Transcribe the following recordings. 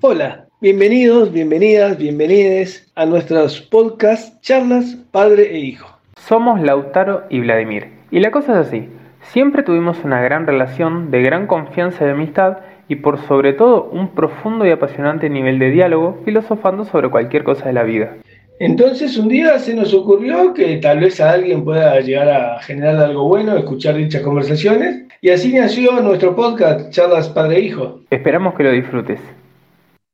Hola, bienvenidos, bienvenidas, bienvenides a nuestros podcasts Charlas Padre e Hijo. Somos Lautaro y Vladimir. Y la cosa es así. Siempre tuvimos una gran relación de gran confianza y amistad y por sobre todo un profundo y apasionante nivel de diálogo filosofando sobre cualquier cosa de la vida. Entonces un día se nos ocurrió que tal vez a alguien pueda llegar a generar algo bueno, escuchar dichas conversaciones, y así nació nuestro podcast Charlas Padre e Hijo. Esperamos que lo disfrutes.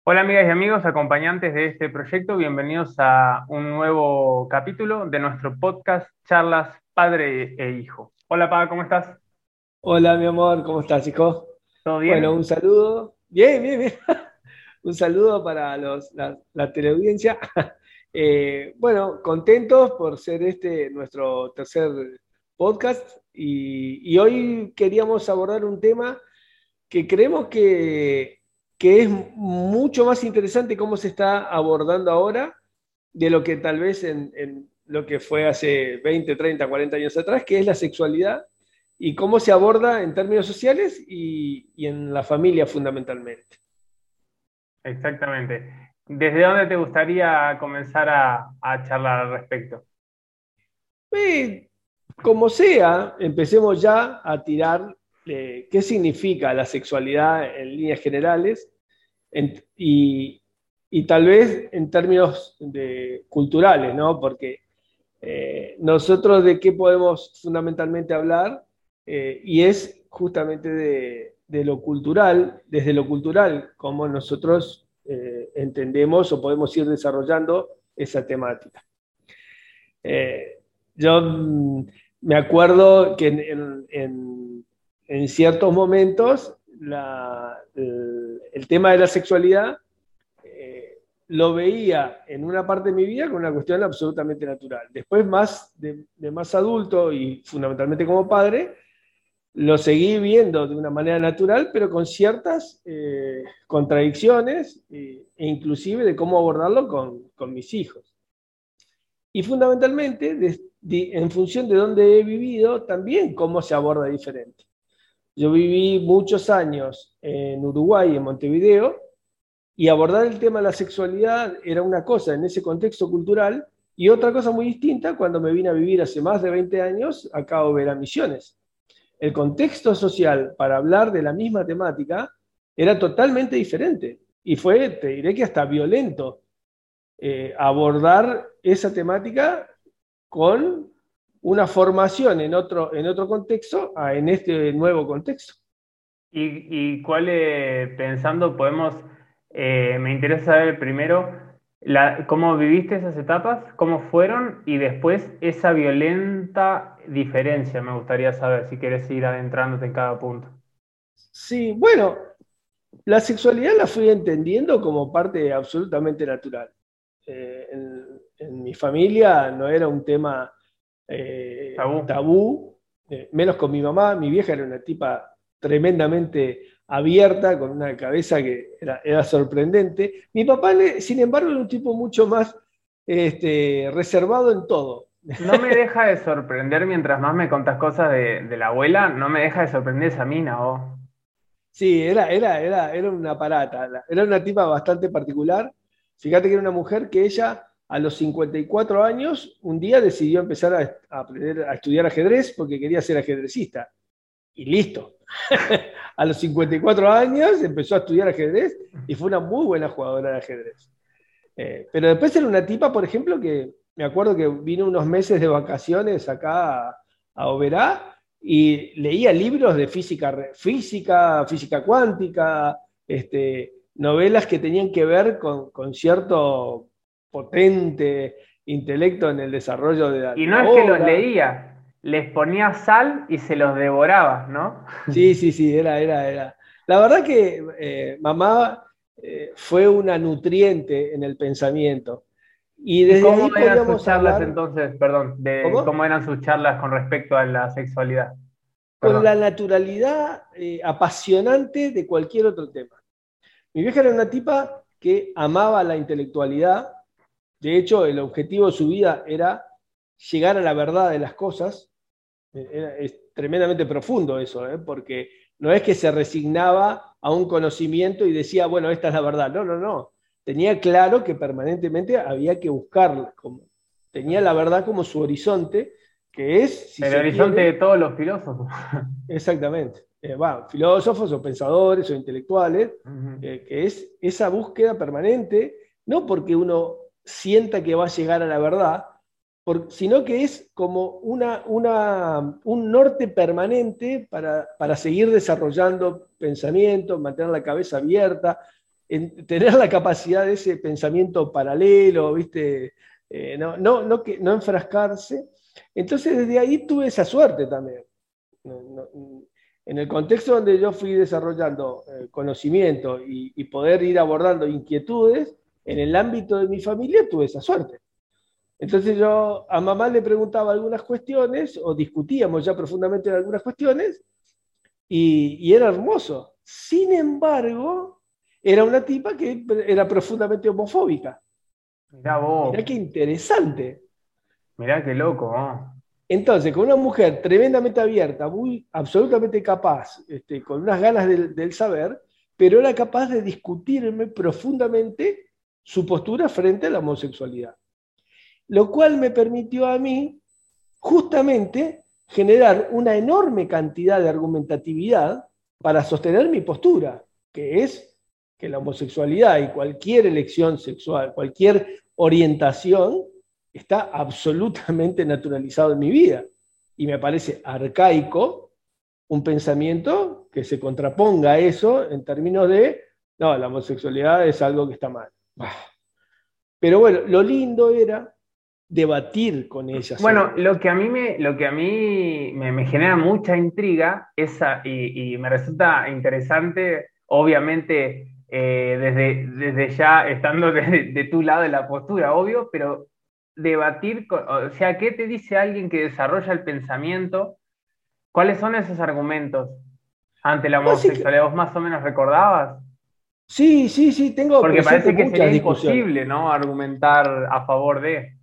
Hola amigas y amigos, acompañantes de este proyecto, bienvenidos a un nuevo capítulo de nuestro podcast Charlas Padre e Hijo. Hola Pa, ¿cómo estás? Hola mi amor, ¿cómo estás hijo? ¿Todo bien? Bueno, un saludo. Bien, bien, bien. un saludo para los, la, la teleaudiencia. Eh, bueno, contentos por ser este nuestro tercer podcast y, y, hoy queríamos abordar un tema que creemos que, que, es mucho más interesante cómo se está abordando ahora de lo que tal vez en, en lo que fue hace 20, 30, 40 años atrás, que es la sexualidad y cómo se aborda en términos sociales y, y en la familia fundamentalmente. Exactamente. ¿Desde dónde te gustaría comenzar a, a charlar al respecto? Eh, como sea, empecemos ya a tirar eh, qué significa la sexualidad en líneas generales en, y, tal vez en términos culturales, ¿no? Porque eh, nosotros de qué podemos fundamentalmente hablar eh, y es justamente de, lo cultural, desde lo cultural, como nosotros entendemos o podemos ir desarrollando esa temática. Yo mm, me acuerdo que en ciertos momentos la, el, el, tema de la sexualidad eh, lo veía en una parte de mi vida como una cuestión absolutamente natural. Después, más de, de más adulto y fundamentalmente como padre, lo seguí viendo de una manera natural, pero con ciertas eh, contradicciones eh, e inclusive de cómo abordarlo con, con mis hijos. Y fundamentalmente, de, de, en función de dónde he vivido, también cómo se aborda diferente. Yo viví muchos años en Uruguay, en Montevideo, y abordar el tema de la sexualidad era una cosa en ese contexto cultural y otra cosa muy distinta cuando me vine a vivir hace más de 20 años acá a Vera Misiones el contexto social para hablar de la misma temática era totalmente diferente. Y fue, te diré que hasta violento, eh, abordar esa temática con una formación en otro, en otro contexto a en este nuevo contexto. ¿Y, y cuál, eh, pensando, podemos, eh, me interesa saber primero la, cómo viviste esas etapas, cómo fueron y después esa violenta diferencia, me gustaría saber si quieres ir adentrándote en cada punto. Sí, bueno, la sexualidad la fui entendiendo como parte absolutamente natural. Eh, en, en, mi familia no era un tema eh, tabú, tabú eh, menos con mi mamá, mi vieja era una tipa tremendamente abierta, con una cabeza que era, era sorprendente. Mi papá, sin embargo, era un tipo mucho más este, reservado en todo. No me deja de sorprender mientras más me contas cosas de, de la abuela, no me deja de sorprender esa mina, ¿o? Sí, era, era, era, era una parata, era una tipa bastante particular. Fíjate que era una mujer que ella a los 54 años un día decidió empezar a, aprender a estudiar ajedrez porque quería ser ajedrecista. Y listo. a los 54 años empezó a estudiar ajedrez y fue una muy buena jugadora de ajedrez. Eh, pero después era una tipa, por ejemplo, que me acuerdo que vino unos meses de vacaciones acá a, a Oberá y leía libros de física, física, física cuántica, este, novelas que tenían que ver con, con, cierto potente intelecto en el desarrollo de la Y no es que los leía, les ponía sal y se los devoraba, ¿no? Sí, sí, sí, era, era, era. La verdad que eh, mamá eh, fue una nutriente en el pensamiento. Y desde ¿Cómo ahí eran sus charlas hablar... entonces, perdón, de ¿Cómo? ¿Cómo? eran sus charlas con respecto a la sexualidad? Perdón. Con la naturalidad eh, apasionante de cualquier otro tema. Mi vieja era una tipa que amaba la intelectualidad. De hecho, el objetivo de su vida era llegar a la verdad de las cosas es tremendamente profundo eso, ¿eh? porque no es que se resignaba a un conocimiento y decía, bueno, esta es la verdad. No, no, no. Tenía claro que permanentemente había que buscarla. Como, tenía la verdad como su horizonte, que es... el horizonte de todos los filósofos. Exactamente. Eh, filósofos o pensadores o intelectuales, eh, que es esa búsqueda permanente, no porque uno sienta que va a llegar a la verdad, sino que es como una, un norte permanente para, seguir desarrollando pensamiento, mantener la cabeza abierta, tener la capacidad de ese pensamiento paralelo, ¿viste? Eh, no, no, no, que, no enfrascarse. Entonces desde ahí tuve esa suerte también. en el contexto donde yo fui desarrollando eh, conocimiento y poder ir abordando inquietudes, en el ámbito de mi familia tuve esa suerte. Entonces yo a mamá le preguntaba algunas cuestiones o discutíamos ya profundamente en algunas cuestiones y, era hermoso. Sin embargo, era una tipa que era profundamente homofóbica. Mirá vos. Mirá qué interesante. Mirá qué loco. Entonces, con una mujer tremendamente abierta, muy absolutamente capaz, este, con unas ganas del saber, pero era capaz de discutirme profundamente su postura frente a la homosexualidad lo cual me permitió a mí justamente generar una enorme cantidad de argumentatividad para sostener mi postura, que es que la homosexualidad y cualquier elección sexual, cualquier orientación, está absolutamente naturalizado en mi vida. Y me parece arcaico un pensamiento que se contraponga a eso en términos de, no, la homosexualidad es algo que está mal. Pero bueno, lo lindo era debatir con ellas. Bueno, lo que a mí me, lo que a mí me, genera mucha intriga esa, y, me resulta interesante, obviamente, eh, desde, desde ya estando de, tu lado de la postura, obvio, pero debatir, o sea, ¿qué te dice alguien que desarrolla el pensamiento? ¿Cuáles son esos argumentos ante la homosexualidad? ¿Vos más o menos recordabas? Sí, sí, sí, tengo. Porque parece que sería imposible, ¿no? Argumentar a favor de.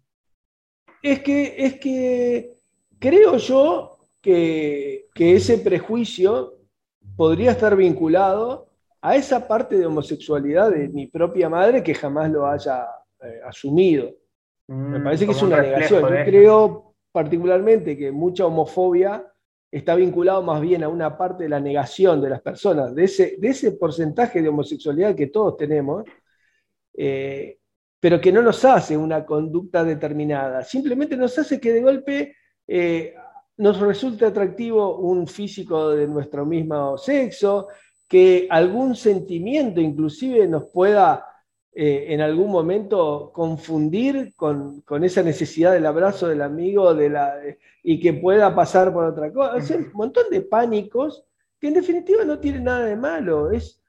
Es que, es que creo yo que, ese prejuicio podría estar vinculado a esa parte de homosexualidad de mi propia madre que jamás lo haya eh, asumido. Me mm, parece que es una negación. Yo creo particularmente que mucha homofobia está vinculado más bien a una parte de la negación de las personas, de ese, de ese porcentaje de homosexualidad que todos tenemos, eh, pero que no nos hace una conducta determinada, simplemente nos hace que de golpe eh, nos resulte atractivo un físico de nuestro mismo sexo, que algún sentimiento inclusive nos pueda eh, en algún momento confundir con, esa necesidad del abrazo del amigo de la, y que pueda pasar por otra cosa. un montón de pánicos que en definitiva no tienen nada de malo. Es,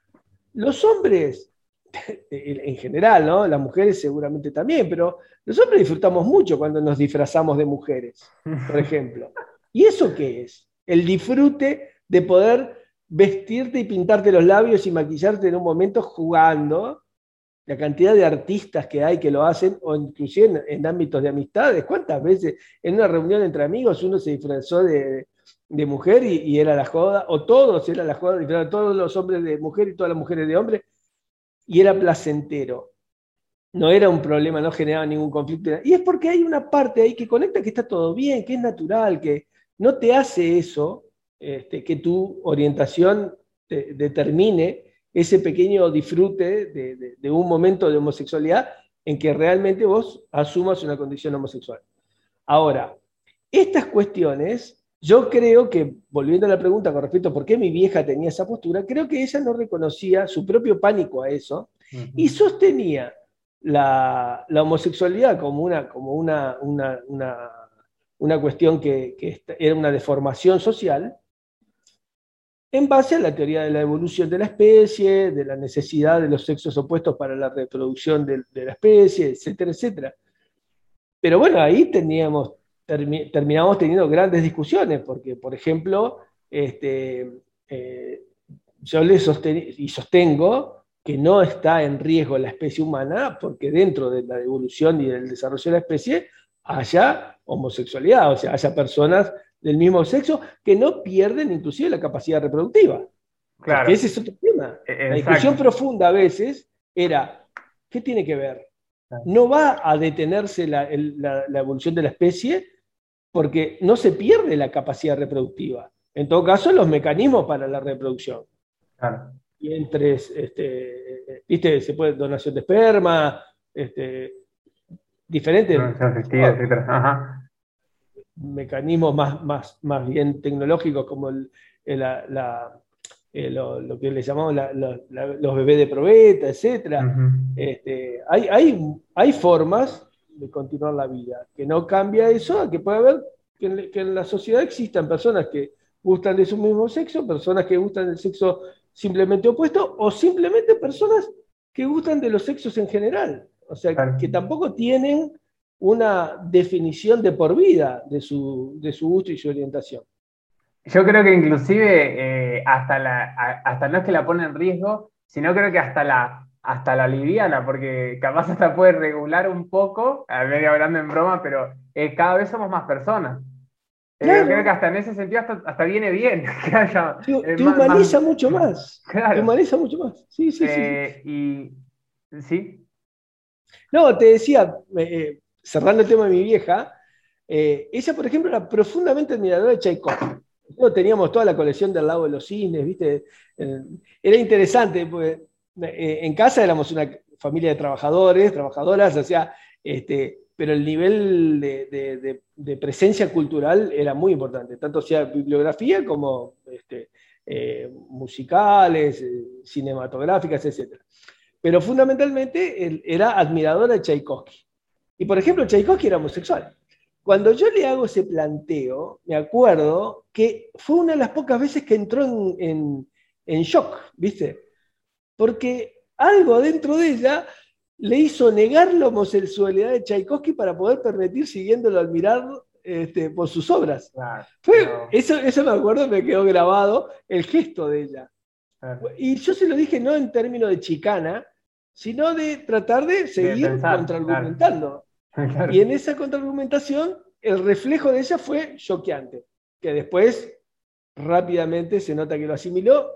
los hombres en general, ¿no? Las mujeres seguramente también, pero nosotros disfrutamos mucho cuando nos disfrazamos de mujeres, por ejemplo. ¿Y eso qué es? El disfrute de poder vestirte y pintarte los labios y maquillarte en un momento jugando. La cantidad de artistas que hay que lo hacen, o inclusive en, ámbitos de amistades. ¿Cuántas veces en una reunión entre amigos uno se disfrazó de, mujer y, era la joda? O todos era la joda, todos los hombres de mujer y todas las mujeres de hombre y era placentero. No era un problema, no generaba ningún conflicto. Y es porque hay una parte ahí que conecta que está todo bien, que es natural, que no te hace eso, este, que tu orientación determine ese pequeño disfrute de, un momento de homosexualidad en que realmente vos asumas una condición homosexual. Ahora, estas cuestiones yo creo que, volviendo a la pregunta con respecto a por qué mi vieja tenía esa postura, creo que ella no reconocía su propio pánico a eso y sostenía la, homosexualidad como una, como una, una, cuestión que, era una deformación social en base a la teoría de la evolución de la especie, de la necesidad de los sexos opuestos para la reproducción de, la especie, etcétera, etcétera. Pero bueno, ahí teníamos terminamos teniendo grandes discusiones, porque, por ejemplo, este, eh, yo le y sostengo que no está en riesgo la especie humana, porque dentro de la evolución y del desarrollo de la especie haya homosexualidad, o sea, haya personas del mismo sexo que no pierden inclusive la capacidad reproductiva. Claro. ese es otro tema. E, la discusión profunda a veces era, ¿qué tiene que ver? No va a detenerse la, evolución de la especie porque no se pierde la capacidad reproductiva. En todo caso, los mecanismos para la reproducción. Claro. Y entre, este, viste, se puede donación de esperma, este, diferentes mecanismos más, más, más bien tecnológicos como el, la, eh, lo, que le llamamos los bebés de probeta, etc. Este, hay, hay, hay formas de continuar la vida, que no cambia eso, a que puede haber que en, la sociedad existan personas que gustan de su mismo sexo, personas que gustan del sexo simplemente opuesto, o simplemente personas que gustan de los sexos en general. O sea, que tampoco tienen una definición de por vida de su, de su gusto y su orientación. Yo creo que inclusive eh, hasta, la, hasta no es que la pone en riesgo, sino creo que hasta la, hasta la liviana, porque capaz hasta puede regular un poco, a ver, hablando en broma, pero eh, cada vez somos más personas. Eh, creo que hasta en ese sentido hasta, viene bien. te, humaniza mucho más. Te humaniza mucho más. Sí, sí, sí. Y, ¿Sí? No, te decía, cerrando el tema de mi vieja, ella, por ejemplo, era profundamente admiradora de Tchaikovsky teníamos toda la colección del lado de los cines, ¿viste? Eh, era interesante, eh, en casa éramos una familia de trabajadores, trabajadoras, o sea, este, pero el nivel de, presencia cultural era muy importante, tanto sea bibliografía como este, eh, musicales, cinematográficas, etc. Pero fundamentalmente él era admiradora de Tchaikovsky. Y por ejemplo, Tchaikovsky era homosexual. Cuando yo le hago ese planteo, me acuerdo que fue una de las pocas veces que entró en, shock, ¿viste? Porque algo dentro de ella le hizo negar la homosexualidad de Tchaikovsky para poder permitir siguiéndolo al mirar este, por sus obras. eso, eso me acuerdo, me quedó grabado el gesto de ella. Y yo se lo dije no en términos de chicana, sino de tratar de seguir contraargumentando. Y en esa contraargumentación, el reflejo de ella fue choqueante, que después rápidamente se nota que lo asimiló.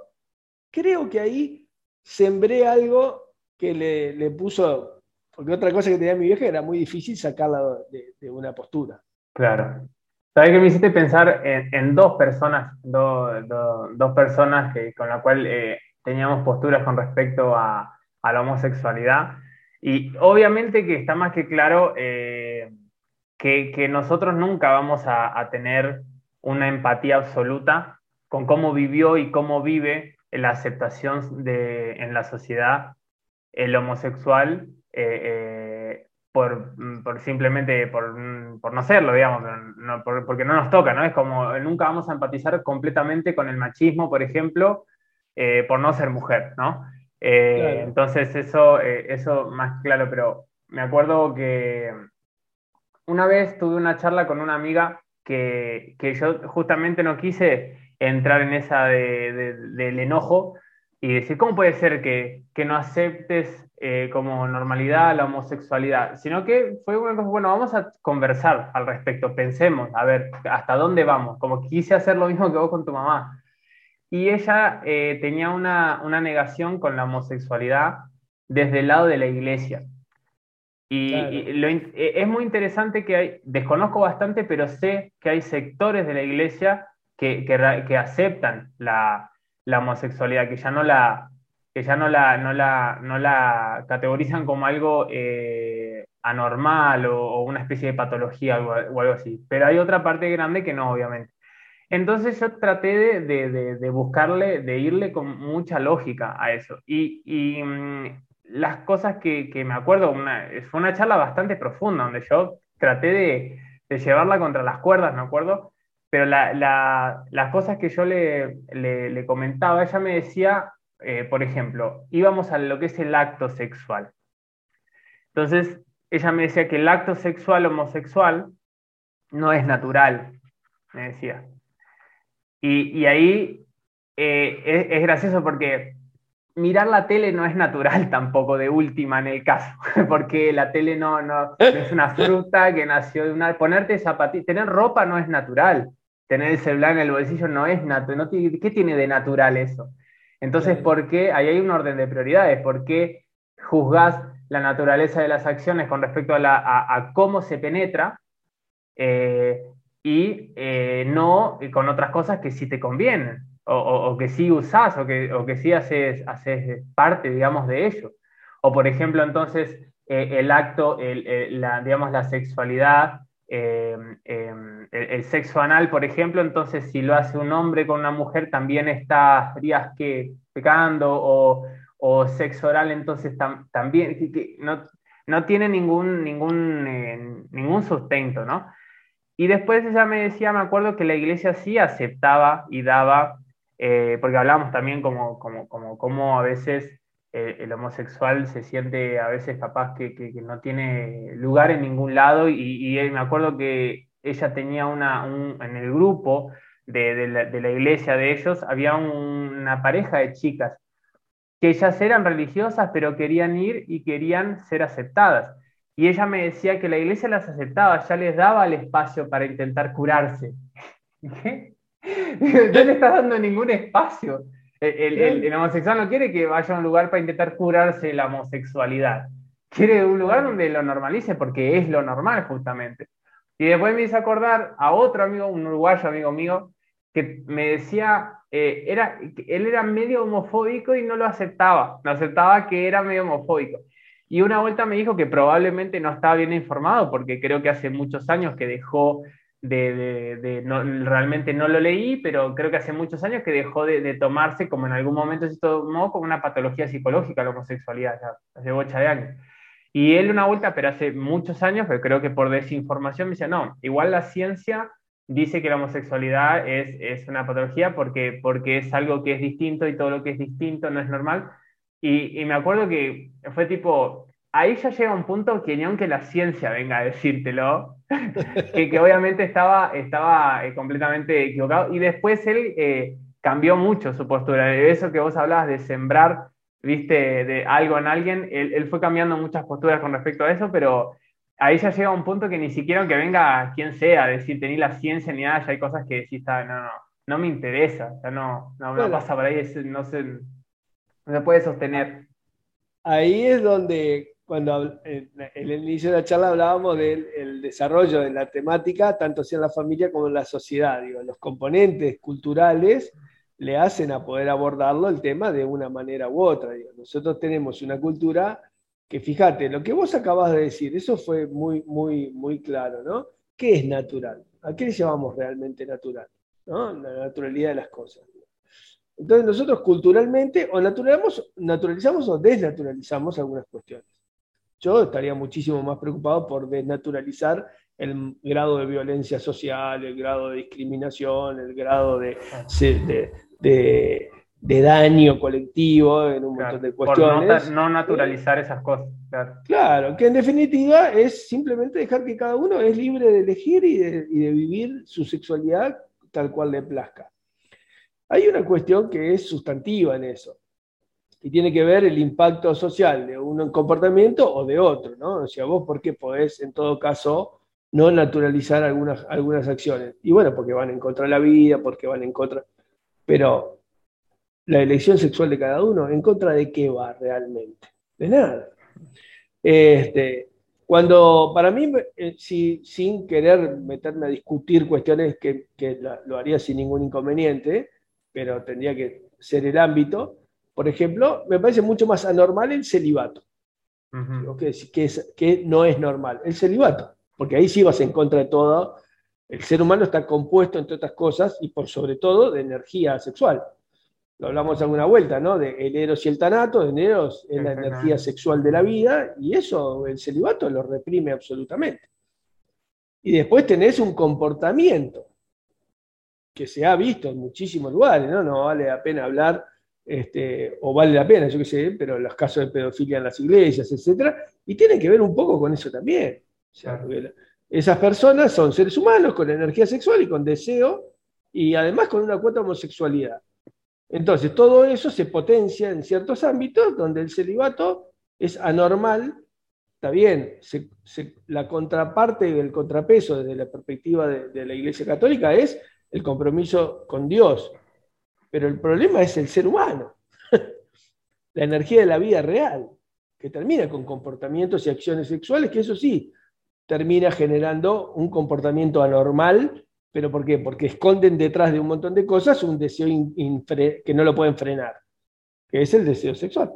Creo que ahí sembré algo que le, puso, porque otra cosa que tenía mi vieja era muy difícil sacarla de, una postura. Claro. ¿Sabes que me hiciste pensar en, dos personas, dos personas que, con las cuales eh, teníamos posturas con respecto a, a la homosexualidad? Y obviamente que está más que claro eh, que, nosotros nunca vamos a, tener una empatía absoluta con cómo vivió y cómo vive la aceptación de, en la sociedad el homosexual eh, eh, por, simplemente por, no serlo, digamos, porque no nos toca, ¿no? Es como nunca vamos a empatizar completamente con el machismo, por ejemplo, por no ser mujer, ¿no? Eh, entonces eso, eh, eso más claro, pero me acuerdo que una vez tuve una charla con una amiga que, yo justamente no quise entrar en esa del enojo y decir, ¿cómo puede ser que, no aceptes eh, como normalidad la homosexualidad? Sino que fue una cosa, bueno, vamos a conversar al respecto, pensemos, a ver, ¿hasta dónde vamos? Como quise hacer lo mismo que vos con tu mamá y ella eh, tenía una, negación con la homosexualidad desde el lado de la iglesia. Y, eh, es muy interesante que hay, desconozco bastante, pero sé que hay sectores de la iglesia que, que, aceptan la, homosexualidad, que ya no la, que ya no la, no la, no la categorizan como algo eh, anormal o, una especie de patología o algo así. Pero hay otra parte grande que no, obviamente. Entonces yo traté de, buscarle, de irle con mucha lógica a eso. Y, mm, las cosas que, me acuerdo, fue una charla bastante profunda, donde yo traté de, llevarla contra las cuerdas, me acuerdo, pero las cosas que yo le, comentaba, ella me decía, eh, por ejemplo, íbamos a lo que es el acto sexual. Entonces, ella me decía que el acto sexual homosexual no es natural, me decía. Y, ahí eh, es, gracioso porque mirar la tele no es natural tampoco de última en el caso, porque la tele no, no, es una fruta que nació de una... Ponerte zapatillas, tener ropa no es natural, tener el celular en el bolsillo no es natural, ¿qué tiene de natural eso? Entonces, ¿por qué? Ahí hay un orden de prioridades. ¿Por qué juzgás la naturaleza de las acciones con respecto a, cómo se penetra eh, y eh, no con otras cosas que sí te convienen o, que sí usás o que, o que sí haces, haces parte, digamos, de ello? O, por ejemplo, entonces, eh, el acto, la, digamos, la sexualidad Em, em, el, sexo anal, por ejemplo, entonces si lo hace un hombre con una mujer, también estarías que pecando, o, o sexo oral, entonces también no, no, tiene ningún, ningún, eh, ningún sustento, ¿no? Y después ella me decía, me acuerdo que la iglesia sí aceptaba y daba, eh, porque hablábamos también como, como, como, a veces eh, el homosexual se siente a veces capaz que, no tiene lugar en ningún lado y, me acuerdo que ella tenía una, en el grupo de, la, iglesia de ellos, había una pareja de chicas que ellas eran religiosas pero querían ir y querían ser aceptadas. Y ella me decía que la iglesia las aceptaba, ya les daba el espacio para intentar curarse. ¿Qué? No le estás dando ningún espacio. El, homosexual no quiere que vaya a un lugar para intentar curarse la homosexualidad. Quiere un lugar donde lo normalice porque es lo normal justamente. Y después me hice acordar a otro amigo, un uruguayo amigo mío, que me decía, eh, era, él era medio homofóbico y no lo aceptaba, no aceptaba que era medio homofóbico. Y una vuelta me dijo que probablemente no estaba bien informado porque creo que hace muchos años que dejó de, no, realmente no lo leí, pero creo que hace muchos años que dejó de, tomarse como en algún momento se tomó como una patología psicológica la homosexualidad, ya hace bocha de años. Y él una vuelta, pero hace muchos años, pero creo que por desinformación me decía, no, igual la ciencia dice que la homosexualidad es, es una patología porque, porque es algo que es distinto y todo lo que es distinto no es normal. Y, y me acuerdo que fue tipo, ahí ya llega un punto que ni aunque la ciencia venga a decírtelo, que, obviamente estaba, estaba eh, completamente equivocado. Y después él eh, cambió mucho su postura. Eso que vos hablabas de sembrar, viste, de algo en alguien, él, fue cambiando muchas posturas con respecto a eso, pero ahí ya llega un punto que ni siquiera que venga quien sea a decirte ni la ciencia ni nada, ya hay cosas que decís, no, no, no me interesa, ya no, no, pasa por ahí, no se, no se puede sostener. Ahí es donde cuando en el inicio de la charla hablábamos del desarrollo de la temática, tanto sea en la familia como en la sociedad. Los componentes culturales le hacen a poder abordarlo el tema de una manera u otra. nosotros tenemos una cultura que, fíjate, lo que vos acabas de decir, eso fue muy, muy, muy claro, ¿no? ¿Qué es natural? ¿A qué le llamamos realmente natural? La naturalidad de las cosas. Entonces nosotros culturalmente o naturalizamos, naturalizamos o desnaturalizamos algunas cuestiones. Yo estaría muchísimo más preocupado por desnaturalizar el grado de violencia social, el grado de discriminación, el grado de, de, daño colectivo en un montón de cuestiones. Por no, naturalizar esas cosas. Claro. que en definitiva es simplemente dejar que cada uno es libre de elegir y de, y de vivir su sexualidad tal cual le plazca. Hay una cuestión que es sustantiva en eso y tiene que ver el impacto social de un comportamiento o de otro, ¿no? O sea, vos por qué podés, en todo caso, no naturalizar algunas, algunas acciones. Y bueno, porque van en contra de la vida, porque van en contra... Pero la elección sexual de cada uno, ¿en contra de qué va realmente? De nada. Este, cuando, para mí, eh, si, sin querer meterme a discutir cuestiones que, que lo haría sin ningún inconveniente, pero tendría que ser el ámbito, por ejemplo, me parece mucho más anormal el celibato, que, que, no es normal, el celibato, porque ahí sí vas en contra de todo. El ser humano está compuesto, entre otras cosas, y por sobre todo, de energía sexual. Lo hablamos alguna vuelta, ¿no? De el eros y el tanato, el eros es la energía sexual de la vida, y eso el celibato lo reprime absolutamente. Y después tenés un comportamiento que se ha visto en muchísimos lugares, ¿no? No vale la pena hablar este, o vale la pena, yo qué sé, pero los casos de pedofilia en las iglesias, etcétera, y tiene que ver un poco con eso también. esas personas son seres humanos con energía sexual y con deseo, y además con una cuota de homosexualidad. Entonces, todo eso se potencia en ciertos ámbitos donde el celibato es anormal, está bien, la contraparte, el contrapeso desde la perspectiva de la Iglesia Católica es el compromiso con Dios, pero el problema es el ser humano. la energía de la vida real, que termina con comportamientos y acciones sexuales, que eso sí, termina generando un comportamiento anormal, pero ¿por qué? Porque esconden detrás de un montón de cosas un deseo que no lo pueden frenar, que es el deseo sexual.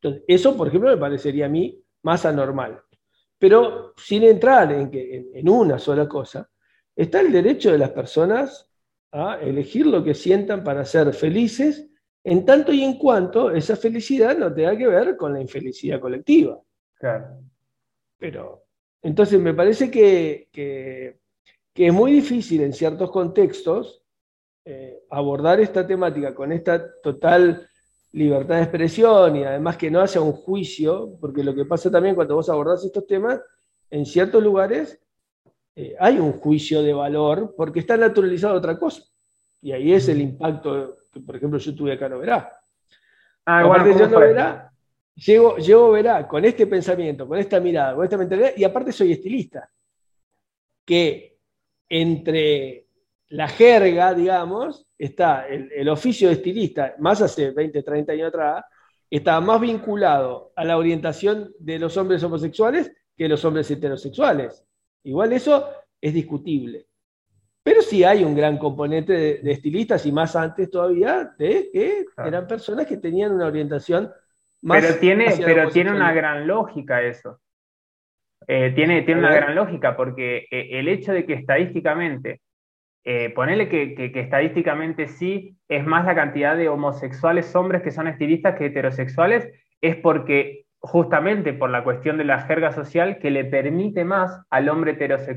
Entonces, eso, por ejemplo, me parecería a mí más anormal. Pero sin entrar en, en una sola cosa, está el derecho de las personas a elegir lo que sientan para ser felices, en tanto y en cuanto esa felicidad no tenga que ver con la infelicidad colectiva. Claro. Pero entonces me parece que, es muy difícil en ciertos contextos eh, abordar esta temática con esta total libertad de expresión y además que no haya un juicio, porque lo que pasa también cuando vos abordás estos temas, en ciertos lugares eh, hay un juicio de valor porque está naturalizado otra cosa. Y ahí es el impacto que, por ejemplo, yo tuve acá en Oberá. Ah, yo no verá, llego, llego Verá con este pensamiento, con esta mirada, con esta mentalidad, y aparte soy estilista. Que entre la jerga, digamos, está el, el, oficio de estilista, más hace 20, 30 años atrás, estaba más vinculado a la orientación de los hombres homosexuales que los hombres heterosexuales. Igual eso es discutible. Pero sí hay un gran componente de, estilistas y más antes todavía de que eran personas que tenían una orientación más. Pero tiene, pero tiene una gran lógica eso. Eh, tiene tiene una gran lógica porque eh, el hecho de que estadísticamente, eh, ponerle que, que, estadísticamente sí es más la cantidad de homosexuales hombres que son estilistas que heterosexuales, es porque justamente por la cuestión de la jerga social que le permite más al hombre,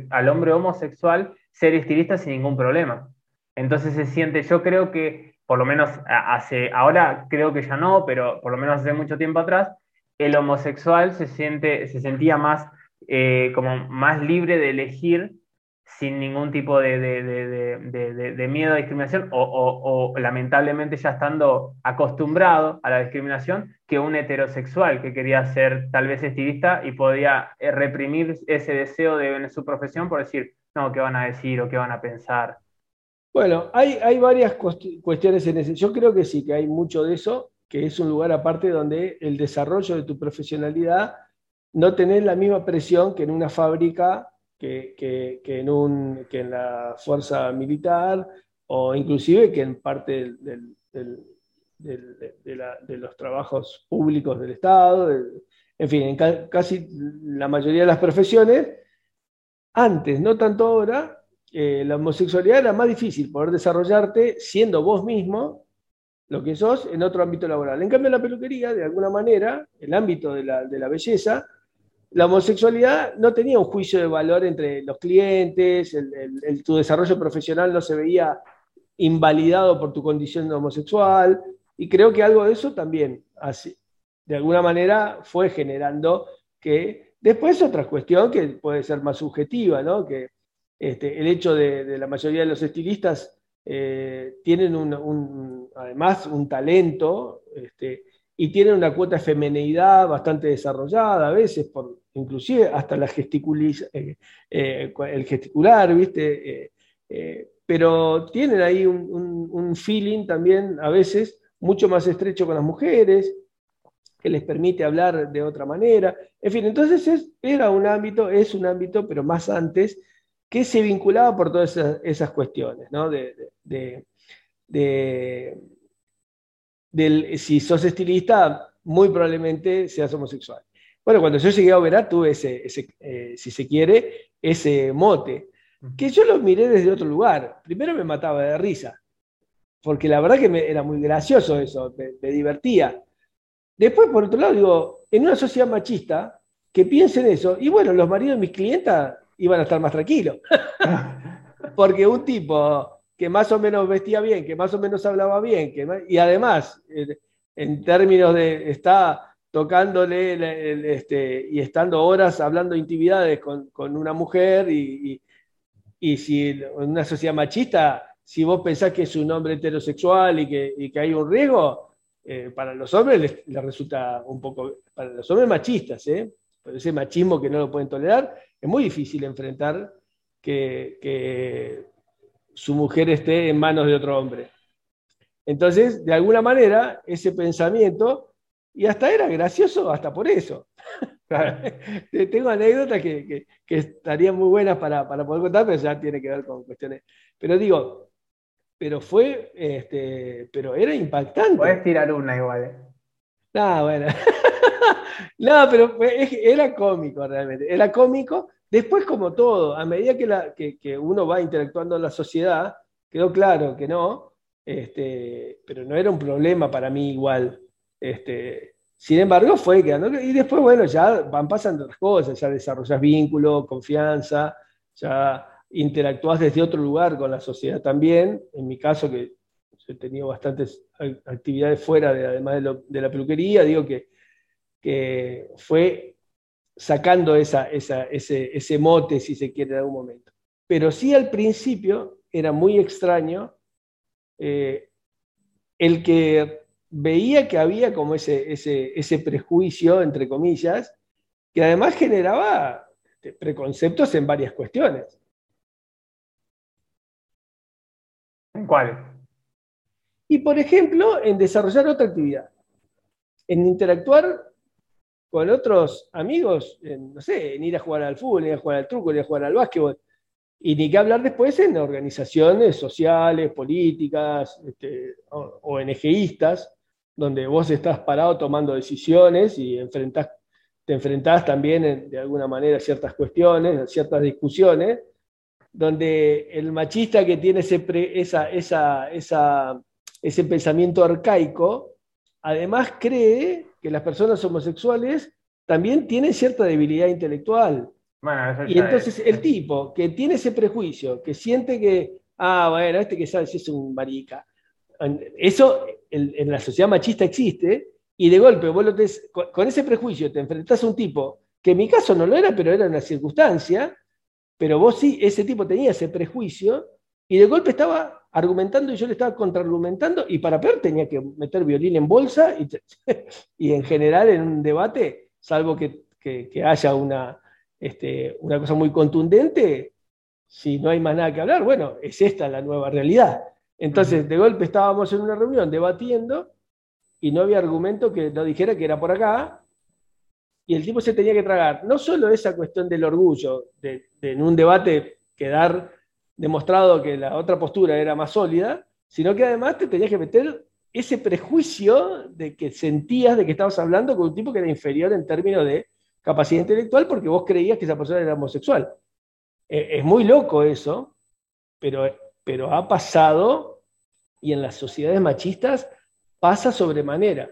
al hombre homosexual ser estilista sin ningún problema. Entonces se siente, yo creo que, por lo menos hace, ahora creo que ya no, pero por lo menos hace mucho tiempo atrás, el homosexual se, siente, se sentía más, eh, como más libre de elegir sin ningún tipo de, miedo a discriminación o, lamentablemente ya estando acostumbrado a la discriminación que un heterosexual que quería ser tal vez estilista y podía eh, reprimir ese deseo de su profesión por decir, no, ¿qué van a decir o qué van a pensar? Bueno, hay, hay varias cuestiones en ese. Yo creo que sí, que hay mucho de eso, que es un lugar aparte donde el desarrollo de tu profesionalidad no tenés la misma presión que en una fábrica que, en un, que, en la fuerza militar o inclusive que en parte de, los trabajos públicos del Estado, en fin, en casi la mayoría de las profesiones, antes, no tanto ahora, eh, la homosexualidad era más difícil poder desarrollarte siendo vos mismo lo que sos en otro ámbito laboral. En cambio, la peluquería, de alguna manera, el ámbito de la, de la belleza, la homosexualidad no tenía un juicio de valor entre los clientes, tu desarrollo profesional no se veía invalidado por tu condición homosexual, y creo que algo de eso también, de alguna manera, fue generando que después otra cuestión que puede ser más subjetiva, que este, el hecho de, la mayoría de los estilistas eh, tienen además un talento este, y tienen una cuota de femeneidad bastante desarrollada, a veces por, inclusive hasta la eh, eh, el gesticular, ¿viste? Eh, pero tienen ahí un, feeling también a veces mucho más estrecho con las mujeres, que les permite hablar de otra manera. En fin, entonces era un ámbito, es un ámbito, pero más antes, que se vinculaba por todas esas, cuestiones, ¿no? De, del, si sos estilista, muy probablemente seas homosexual. Bueno, cuando yo llegué a Oberá tuve ese, eh, si se quiere, ese mote, que yo lo miré desde otro lugar. Primero me mataba de risa, porque la verdad que me, era muy gracioso eso, me, divertía. Después, por otro lado, digo, en una sociedad machista, que piensen eso, y bueno, los maridos de mis clientas iban a estar más tranquilos. porque un tipo que más o menos vestía bien, que más o menos hablaba bien, que, y además, eh, en términos de, está tocándole este, y estando horas hablando de intimidades con, una mujer y, si en una sociedad machista, si vos pensás que es un hombre heterosexual y que, hay un riesgo, eh, para los hombres les, resulta un poco, para los hombres machistas, ¿eh? por ese machismo que no lo pueden tolerar, es muy difícil enfrentar que, que su mujer esté en manos de otro hombre. Entonces, de alguna manera, ese pensamiento, y hasta era gracioso hasta por eso. Tengo anécdotas que, estarían muy buenas para, poder contar, pero ya tiene que ver con cuestiones. Pero digo, pero fue, este, pero era impactante. Puedes tirar una igual. ¿eh? No, bueno. no, pero era cómico realmente. Era cómico. Después, como todo, a medida que, la, que, uno va interactuando en la sociedad, quedó claro que no, este, pero no era un problema para mí igual. Este, sin embargo, fue quedando. Y después, bueno, ya van pasando otras cosas, ya desarrollas vínculo, confianza, ya interactúas desde otro lugar con la sociedad también. En mi caso, que he tenido bastantes actividades fuera, de, además de, la peluquería, digo que, que fue sacando esa, ese, mote, si se quiere, en algún momento. Pero sí al principio era muy extraño eh, el que veía que había como ese, ese, ese prejuicio, entre comillas, que además generaba este, preconceptos en varias cuestiones. ¿En cuáles? Y por ejemplo, en desarrollar otra actividad, en interactuar con otros amigos, en, no sé, en ir a jugar al fútbol, en ir a jugar al truco, en ir a jugar al básquetbol. Y ni que hablar después en organizaciones sociales, políticas, este, ONGistas, donde vos estás parado tomando decisiones y enfrentás, te enfrentás también de alguna manera a ciertas cuestiones, a ciertas discusiones, donde el machista que tiene ese, esa, esa, esa, ese pensamiento arcaico, además cree que las personas homosexuales también tienen cierta debilidad intelectual. y entonces el tipo que tiene ese prejuicio, que siente que, ah, bueno, este que sabe si es un marica, eso en, la sociedad machista existe, y de golpe vos con, ese prejuicio te enfrentás a un tipo, que en mi caso no lo era, pero era una circunstancia, pero vos sí, ese tipo tenía ese prejuicio, y de golpe estaba argumentando y yo le estaba contraargumentando y para peor tenía que meter violín en bolsa y, y en general en un debate, salvo que, haya una, este, una cosa muy contundente, si no hay más nada que hablar, bueno, es esta la nueva realidad. Entonces, de golpe estábamos en una reunión debatiendo y no había argumento que no dijera que era por acá, y el tipo se tenía que tragar no solo esa cuestión del orgullo, de en un debate quedar demostrado que la otra postura era más sólida, sino que además te tenías que meter ese prejuicio de que sentías de que estabas hablando con un tipo que era inferior en términos de capacidad intelectual porque vos creías que esa persona era homosexual. E, es muy loco eso, pero, pero ha pasado y en las sociedades machistas pasa sobremanera.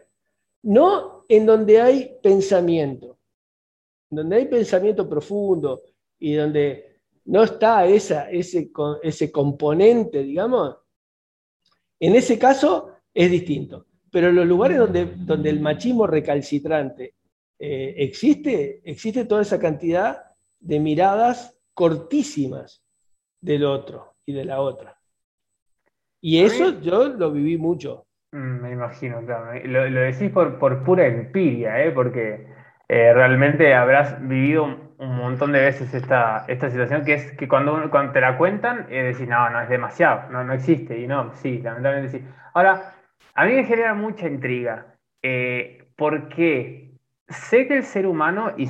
No en donde hay pensamiento, donde hay pensamiento profundo y donde no está esa, ese, ese componente, digamos, en ese caso es distinto. Pero en los lugares donde, donde el machismo recalcitrante eh, existe, existe toda esa cantidad de miradas cortísimas del otro y de la otra. Y eso yo lo viví mucho. Mm, me imagino, claro. Lo, decís por, por pura empiria, ¿eh? porque eh, realmente habrás vivido un montón de veces esta, esta situación, que es que cuando, cuando te la cuentan, eh, decís, no, no, es demasiado, no, no existe, y no, sí, lamentablemente sí. Ahora, a mí me genera mucha intriga, eh, porque sé que el ser humano, y,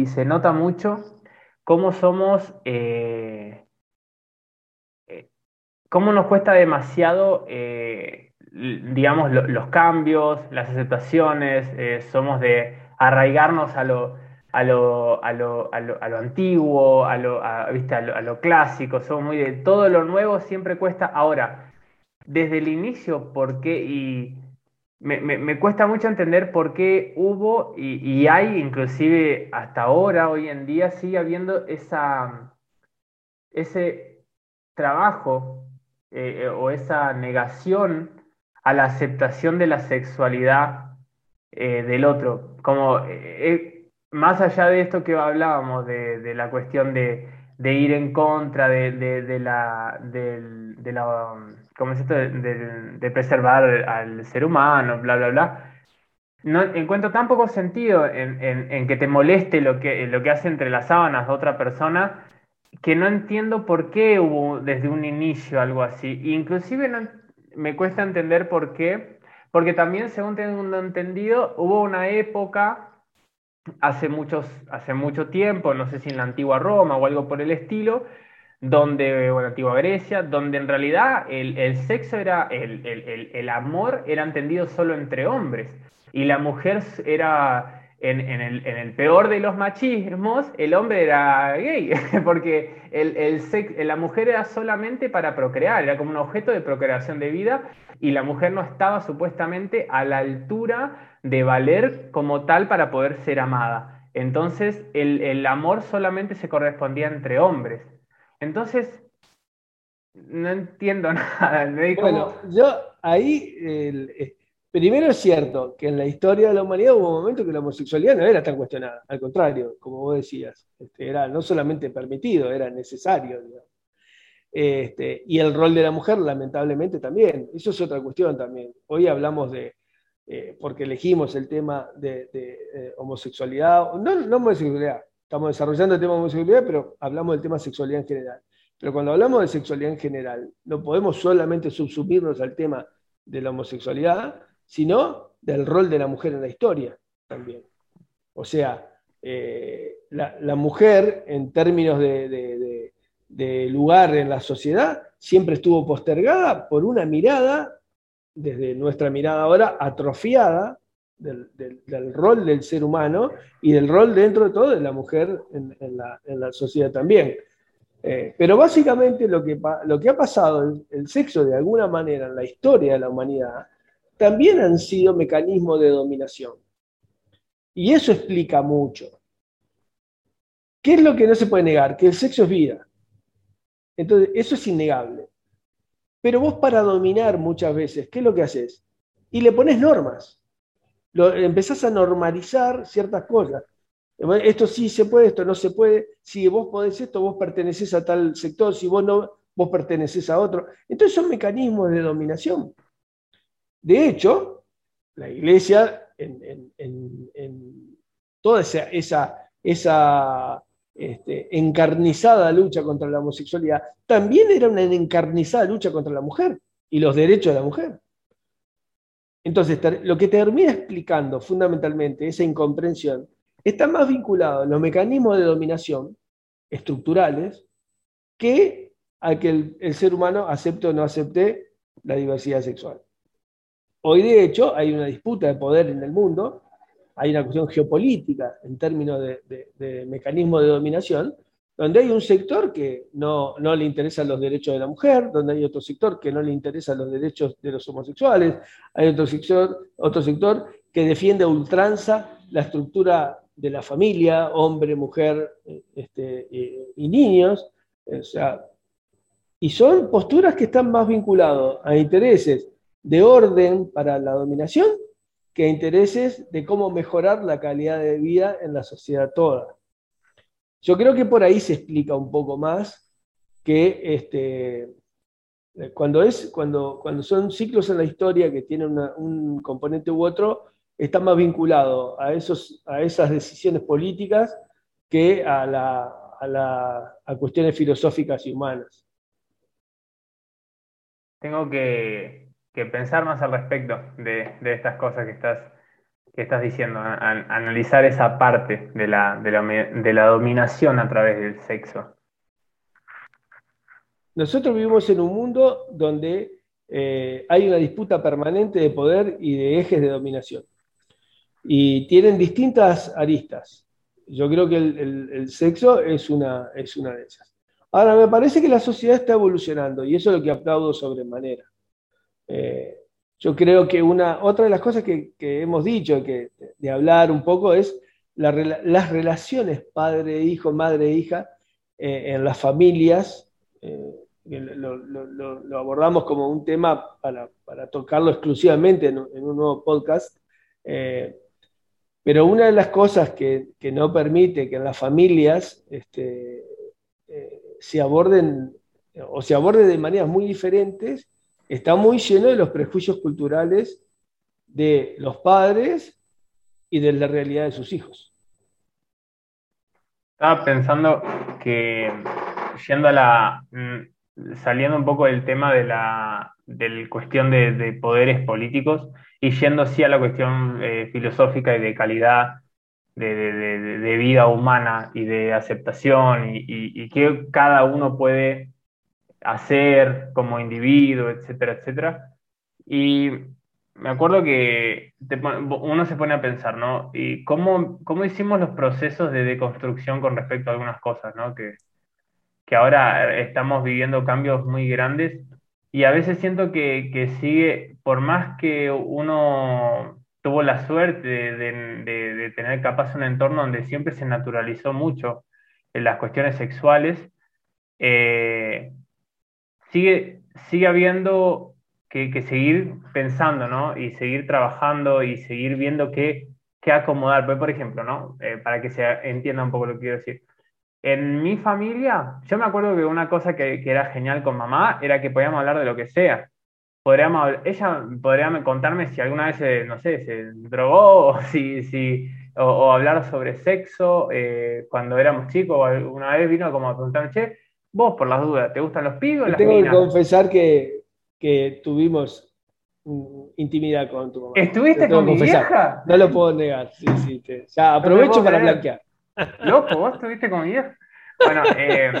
y, se nota mucho, cómo somos, eh, eh, cómo nos cuesta demasiado, digamos, los cambios, las aceptaciones, somos de arraigarnos a lo a lo, a lo, a lo, a lo antiguo, a lo, ¿viste? A, lo, clásico, somos muy de todo lo nuevo siempre cuesta. Ahora, desde el inicio, ¿por qué? Y me, me, cuesta mucho entender por qué hubo y, y, hay, inclusive hasta ahora, hoy en día, sigue habiendo esa, ese trabajo eh, o esa negación a la aceptación de la sexualidad eh, del otro. Como eh, más allá de esto que hablábamos, de, la cuestión de, ir en contra de, la, la, ¿cómo es esto? De, preservar al ser humano, bla, bla, bla. No, encuentro tan poco sentido en, que te moleste lo que, lo que hace entre las sábanas otra persona que no entiendo por qué hubo desde un inicio algo así. Inclusive me cuesta entender por qué, porque también, según tengo entendido, hubo una época hace, muchos, hace mucho tiempo, no sé si en la antigua Roma o algo por el estilo, donde, o en la antigua Grecia, donde en realidad el, sexo era, el, el, amor era entendido solo entre hombres y la mujer era en, el, peor de los machismos, el hombre era gay, porque el, la mujer era solamente para procrear, era como un objeto de procreación de vida, y la mujer no estaba supuestamente a la altura de valer como tal para poder ser amada. Entonces, el, amor solamente se correspondía entre hombres. Entonces, no entiendo nada. Bueno, yo ahí eh, Primero es cierto que en la historia de la humanidad hubo momentos que la homosexualidad no era tan cuestionada, al contrario, como vos decías, este, era no solamente permitido, era necesario. Este, y el rol de la mujer, lamentablemente, también. Eso es otra cuestión también. Hoy hablamos de, eh, porque elegimos el tema de, eh, homosexualidad, no, no homosexualidad, estamos desarrollando el tema de homosexualidad, pero hablamos del tema sexualidad en general. Pero cuando hablamos de sexualidad en general, no podemos solamente subsumirnos al tema de la homosexualidad, sino del rol de la mujer en la historia también. O sea, eh, la, mujer en términos de, lugar en la sociedad siempre estuvo postergada por una mirada, desde nuestra mirada ahora, atrofiada del, rol del ser humano y del rol dentro de todo de la mujer en, la, sociedad también. Eh, pero básicamente lo que, lo que ha pasado, el, sexo de alguna manera en la historia de la humanidad, también han sido mecanismos de dominación. Y eso explica mucho. ¿Qué es lo que no se puede negar? Que el sexo es vida. Entonces, eso es innegable. Pero vos para dominar muchas veces, ¿qué es lo que haces? Y le pones normas. Lo, empezás a normalizar ciertas cosas. Esto sí se puede, esto no se puede. Si vos podés esto, vos perteneces a tal sector. Si vos no, vos perteneces a otro. Entonces son mecanismos de dominación. De hecho, la iglesia, en, toda esa, este, encarnizada lucha contra la homosexualidad, también era una encarnizada lucha contra la mujer y los derechos de la mujer. Entonces, lo que termina explicando fundamentalmente esa incomprensión está más vinculado a los mecanismos de dominación estructurales que a que el ser humano acepte o no acepte la diversidad sexual. Hoy, de hecho, hay una disputa de poder en el mundo, hay una cuestión geopolítica en términos de, mecanismo de dominación, donde hay un sector que no, le interesan los derechos de la mujer, donde hay otro sector que no le interesan los derechos de los homosexuales, hay otro sector, otro sector que defiende a ultranza la estructura de la familia, hombre, mujer este, y, niños. y son posturas que están más vinculadas a intereses de orden para la dominación que intereses de cómo mejorar la calidad de vida en la sociedad toda. Yo creo que por ahí se explica un poco más que este, cuando, es, cuando, cuando son ciclos en la historia que tienen un componente u otro, está más vinculado a, esos, a esas decisiones políticas que a, la, a cuestiones filosóficas y humanas. Tengo que que pensar más al respecto de, estas cosas que estás, que estás diciendo, analizar esa parte de la, de, la, dominación a través del sexo. Nosotros vivimos en un mundo donde eh, hay una disputa permanente de poder y de ejes de dominación. Y tienen distintas aristas. Yo creo que el, sexo es una, es una de esas. Ahora, me parece que la sociedad está evolucionando y eso es lo que aplaudo sobremanera. Eh, yo creo que una, otra de las cosas que, hemos dicho, que, de hablar un poco, es las relaciones padre-hijo, madre-hija eh, en las familias. Eh, lo, abordamos como un tema para, tocarlo exclusivamente en, un nuevo podcast. pero una de las cosas que, no permite que en las familias este, se aborden o se aborde de maneras muy diferentes está muy lleno de los prejuicios culturales de los padres y de la realidad de sus hijos. Estaba pensando que yendo a la mm, saliendo un poco del tema de la, cuestión de, poderes políticos y yendo sí a la cuestión eh, filosófica y de calidad de, vida humana y de aceptación y, qué cada uno puede hacer como individuo, etcétera, etcétera. Y me acuerdo que uno se pone a pensar, ¿no? Y cómo, cómo hicimos los procesos de deconstrucción con respecto a algunas cosas, ¿no? Que, que ahora estamos viviendo cambios muy grandes y a veces siento que, que sigue, por más que uno tuvo la suerte de, tener capaz un entorno donde siempre se naturalizó mucho en las cuestiones sexuales, eh, sigue, sigue habiendo que, seguir pensando, ¿no? Y seguir trabajando y seguir viendo qué, qué acomodar. Pues, por ejemplo, ¿no? Eh, para que se entienda un poco lo que quiero decir. En mi familia, yo me acuerdo que una cosa que, que era genial con mamá era que podíamos hablar de lo que sea podríamos, ella podría contarme si alguna vez, no sé, se drogó o, si, si, o, hablar sobre sexo eh, cuando éramos chicos, o alguna vez vino como a preguntarme, che, vos por las dudas, ¿te gustan los pibes o las Tengo que confesar que, que tuvimos intimidad con tu mamá. ¿Estuviste con mi vieja? No lo puedo negar, sí, sí. ya aprovecho para blanquear. Loco, vos estuviste con mi vieja. Bueno, eh,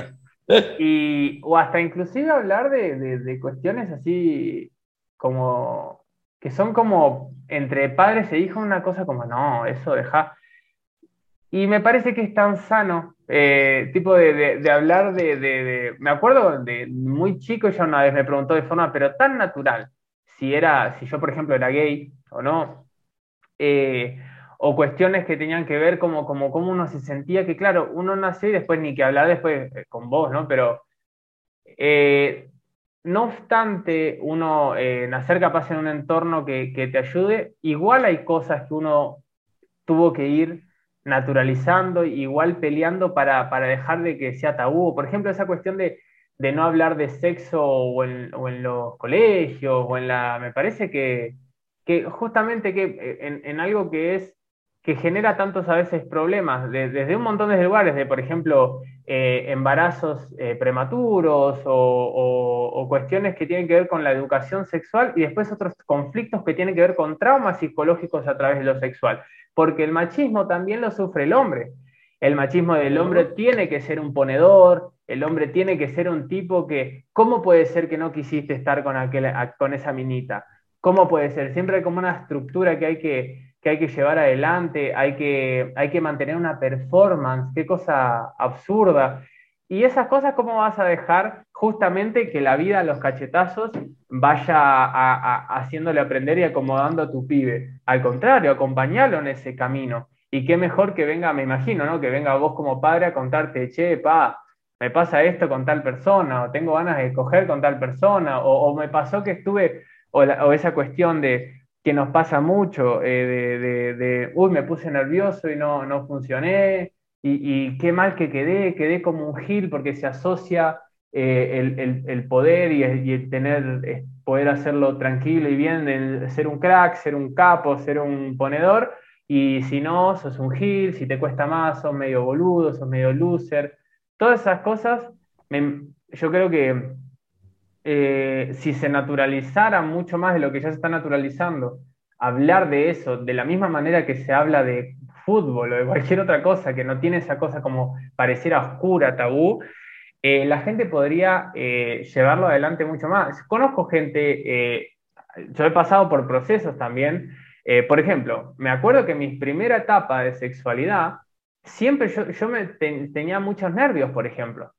y, o hasta inclusive hablar de, de, cuestiones así como que son como entre padres e hijos una cosa como, no, eso deja. Y me parece que es tan sano, eh, tipo de, de, hablar de, de, Me acuerdo de muy chico, ya una vez me preguntó de forma, pero tan natural, si era, si yo por ejemplo era gay o no. Eh, o cuestiones que tenían que ver como, como cómo uno se sentía, que claro, uno nace y después ni que hablar después eh, con vos, ¿no? Pero eh, no obstante uno eh, nacer capaz en un entorno que, te ayude, igual hay cosas que uno tuvo que ir naturalizando, igual peleando para, dejar de que sea tabú. Por ejemplo, esa cuestión de, no hablar de sexo o en, los colegios, o en la... Me parece que, justamente que en algo que es que genera tantos a veces problemas, desde un montón de lugares, de por ejemplo eh, embarazos eh, prematuros o, cuestiones que tienen que ver con la educación sexual y después otros conflictos que tienen que ver con traumas psicológicos a través de lo sexual, porque el machismo también lo sufre el hombre. El machismo del hombre tiene que ser un ponedor, el hombre tiene que ser un tipo que, ¿cómo puede ser que no quisiste estar con, aquel, con esa minita? ¿Cómo puede ser? Siempre hay como una estructura que hay que que hay que llevar adelante, hay que, hay que mantener una performance, qué cosa absurda. Y esas cosas, ¿cómo vas a dejar justamente que la vida a los cachetazos vaya haciéndole aprender y acomodando a tu pibe? Al contrario, acompañalo en ese camino. Y qué mejor que venga, me imagino, ¿no? Que venga vos como padre a contarte, che, pa, me pasa esto con tal persona, o tengo ganas de coger con tal persona, o, me pasó que estuve, o esa cuestión de, que nos pasa mucho, eh, de, uy, me puse nervioso y no, no funcioné, y, qué mal que quedé, quedé como un gil porque se asocia eh, el, poder y el, tener, poder hacerlo tranquilo y bien, el ser un crack, ser un capo, ser un ponedor, y si no, sos un gil, si te cuesta más, sos medio boludo, sos medio loser, todas esas cosas, yo creo que eh, si se naturalizara mucho más de lo que ya se está naturalizando, hablar de eso de la misma manera que se habla de fútbol o de cualquier otra cosa que no tiene esa cosa como pareciera oscura, tabú, eh, la gente podría eh, llevarlo adelante mucho más. Conozco gente, yo he pasado por procesos también, por ejemplo, me acuerdo que mi primera etapa de sexualidad, siempre yo, me tenía muchos nervios, por ejemplo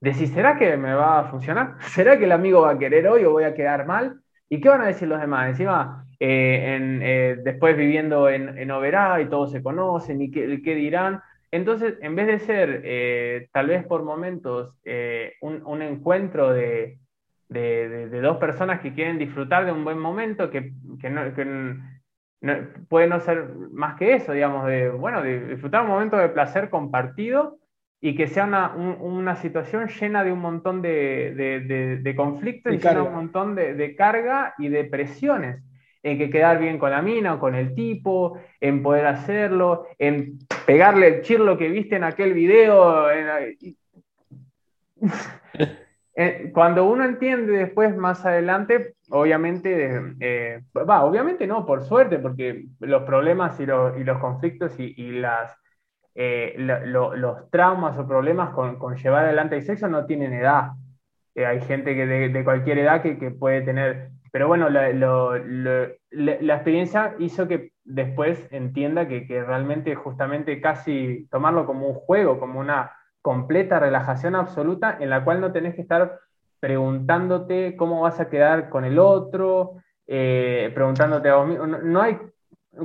decís, ¿será que me va a funcionar? ¿Será que el amigo va a querer hoy o voy a quedar mal? ¿Y qué van a decir los demás? Encima, eh, eh, después viviendo en, en Oberá y todos se conocen y qué, dirán. Entonces, en vez de ser eh, tal vez por momentos un, encuentro de, dos personas que quieren disfrutar de un buen momento, que, puede no ser más que eso, digamos, de, bueno, disfrutar un momento de placer compartido y que sea una, una, situación llena de un montón de, de, de, conflictos y llena un montón de, carga y de presiones. En que quedar bien con la mina o con el tipo, en poder hacerlo, en pegarle el chirlo que viste en aquel video. cuando uno entiende después, más adelante, obviamente, eh, va, obviamente no, por suerte, porque los problemas y, los conflictos y, las, eh, los traumas o problemas con, llevar adelante el sexo no tienen edad. Eh, hay gente que de, cualquier edad que, puede tener, pero bueno, la, experiencia hizo que después entienda que, que realmente justamente casi tomarlo como un juego, como una completa relajación absoluta en la cual no tenés que estar preguntándote cómo vas a quedar con el otro, eh, preguntándote a vos mismo. No, hay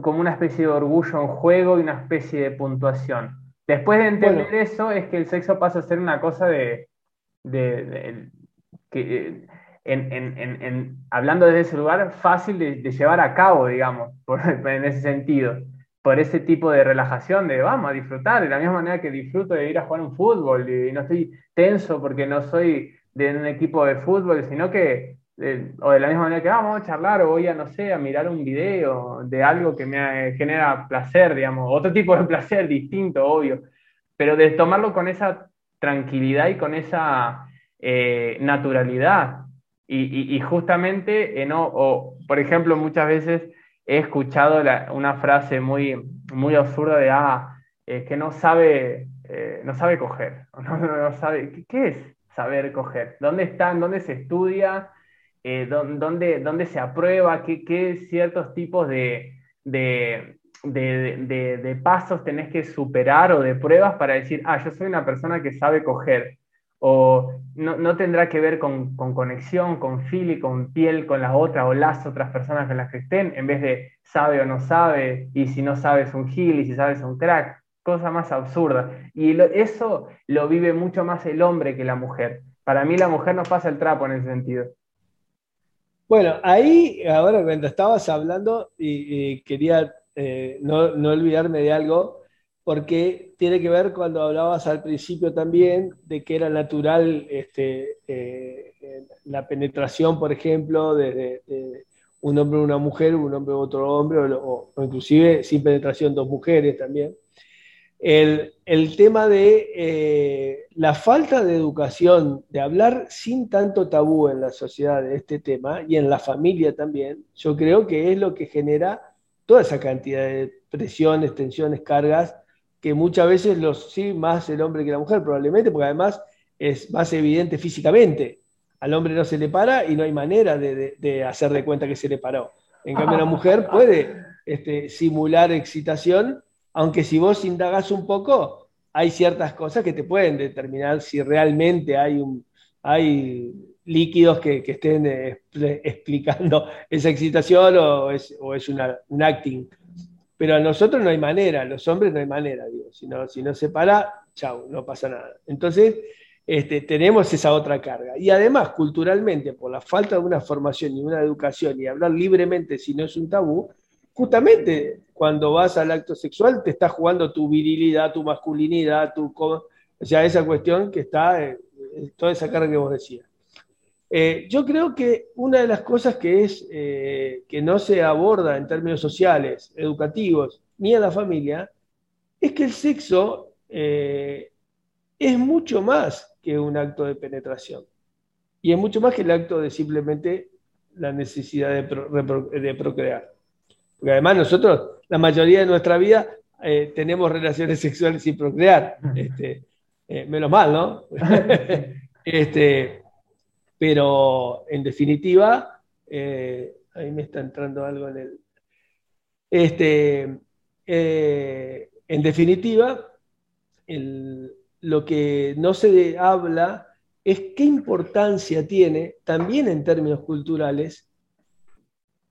como una especie de orgullo en juego y una especie de puntuación. Después de entender eso, es que el sexo pasa a ser una cosa de. que, en, hablando desde ese lugar, fácil de, llevar a cabo, digamos, en ese sentido. Por ese tipo de relajación, de vamos a disfrutar, de la misma manera que disfruto de ir a jugar un fútbol y no estoy tenso porque no soy de un equipo de fútbol, sino que, o de la misma manera que ah, vamos a charlar o voy a, no sé, a mirar un video de algo que me genera placer, digamos, otro tipo de placer distinto, obvio, pero de tomarlo con esa tranquilidad y con esa eh, naturalidad. Y, justamente, eh, no, o, por ejemplo, muchas veces he escuchado una frase muy, muy absurda de, ah, que no sabe, eh, no sabe coger, no, no, sabe, ¿qué es? saber coger? ¿Dónde están? ¿Dónde se estudia? Eh, ¿dónde, dónde, se aprueba? ¿Qué, qué ciertos tipos de, de, de, pasos tenés que superar o de pruebas para decir, ah, yo soy una persona que sabe coger? O no, no tendrá que ver con, con, conexión, con y con piel, con la otra o las otras personas con las que estén, en vez de sabe o no sabe, y si no sabes un gil y si sabes un crack cosa más absurda. Y eso lo vive mucho más el hombre que la mujer. Para mí la mujer nos pasa el trapo en ese sentido. Bueno, ahí, ahora cuando estabas hablando, y, quería eh, no, olvidarme de algo, porque tiene que ver cuando hablabas al principio también de que era natural este, eh, la penetración, por ejemplo, de, un hombre o una mujer, un hombre otro hombre, o inclusive sin penetración dos mujeres también el, tema de eh, la falta de educación, de hablar sin tanto tabú en la sociedad de este tema y en la familia también, yo creo que es lo que genera toda esa cantidad de presiones, tensiones, cargas, que muchas veces los sí más el hombre que la mujer, probablemente, porque además es más evidente físicamente. Al hombre no se le para y no hay manera de, hacer de cuenta que se le paró. En cambio, la mujer puede este, simular excitación aunque si vos indagas un poco, hay ciertas cosas que te pueden determinar si realmente hay, un, hay líquidos que, estén eh, explicando esa excitación o es, o es un acting. Pero a nosotros no hay manera, a los hombres no hay manera, digo. Si no, si no se para, chau, no pasa nada. Entonces, este, tenemos esa otra carga. Y además, culturalmente, por la falta de una formación y una educación y hablar libremente si no es un tabú, justamente cuando vas al acto sexual te estás jugando tu virilidad, tu masculinidad, tu... O sea, esa cuestión que está, eh, toda esa carga que vos decías. Eh, yo creo que una de las cosas que es eh, que no se aborda en términos sociales, educativos, ni a la familia, es que el sexo es mucho más que un acto de penetración. Y es mucho más que el acto de simplemente la necesidad de procrear. Porque además nosotros, la mayoría de nuestra vida, eh, tenemos relaciones sexuales sin procrear. Este, eh, menos mal, ¿no? este, pero en definitiva, eh, ahí me está entrando algo en el... Este, en definitiva, lo que no se habla es qué importancia tiene, también en términos culturales,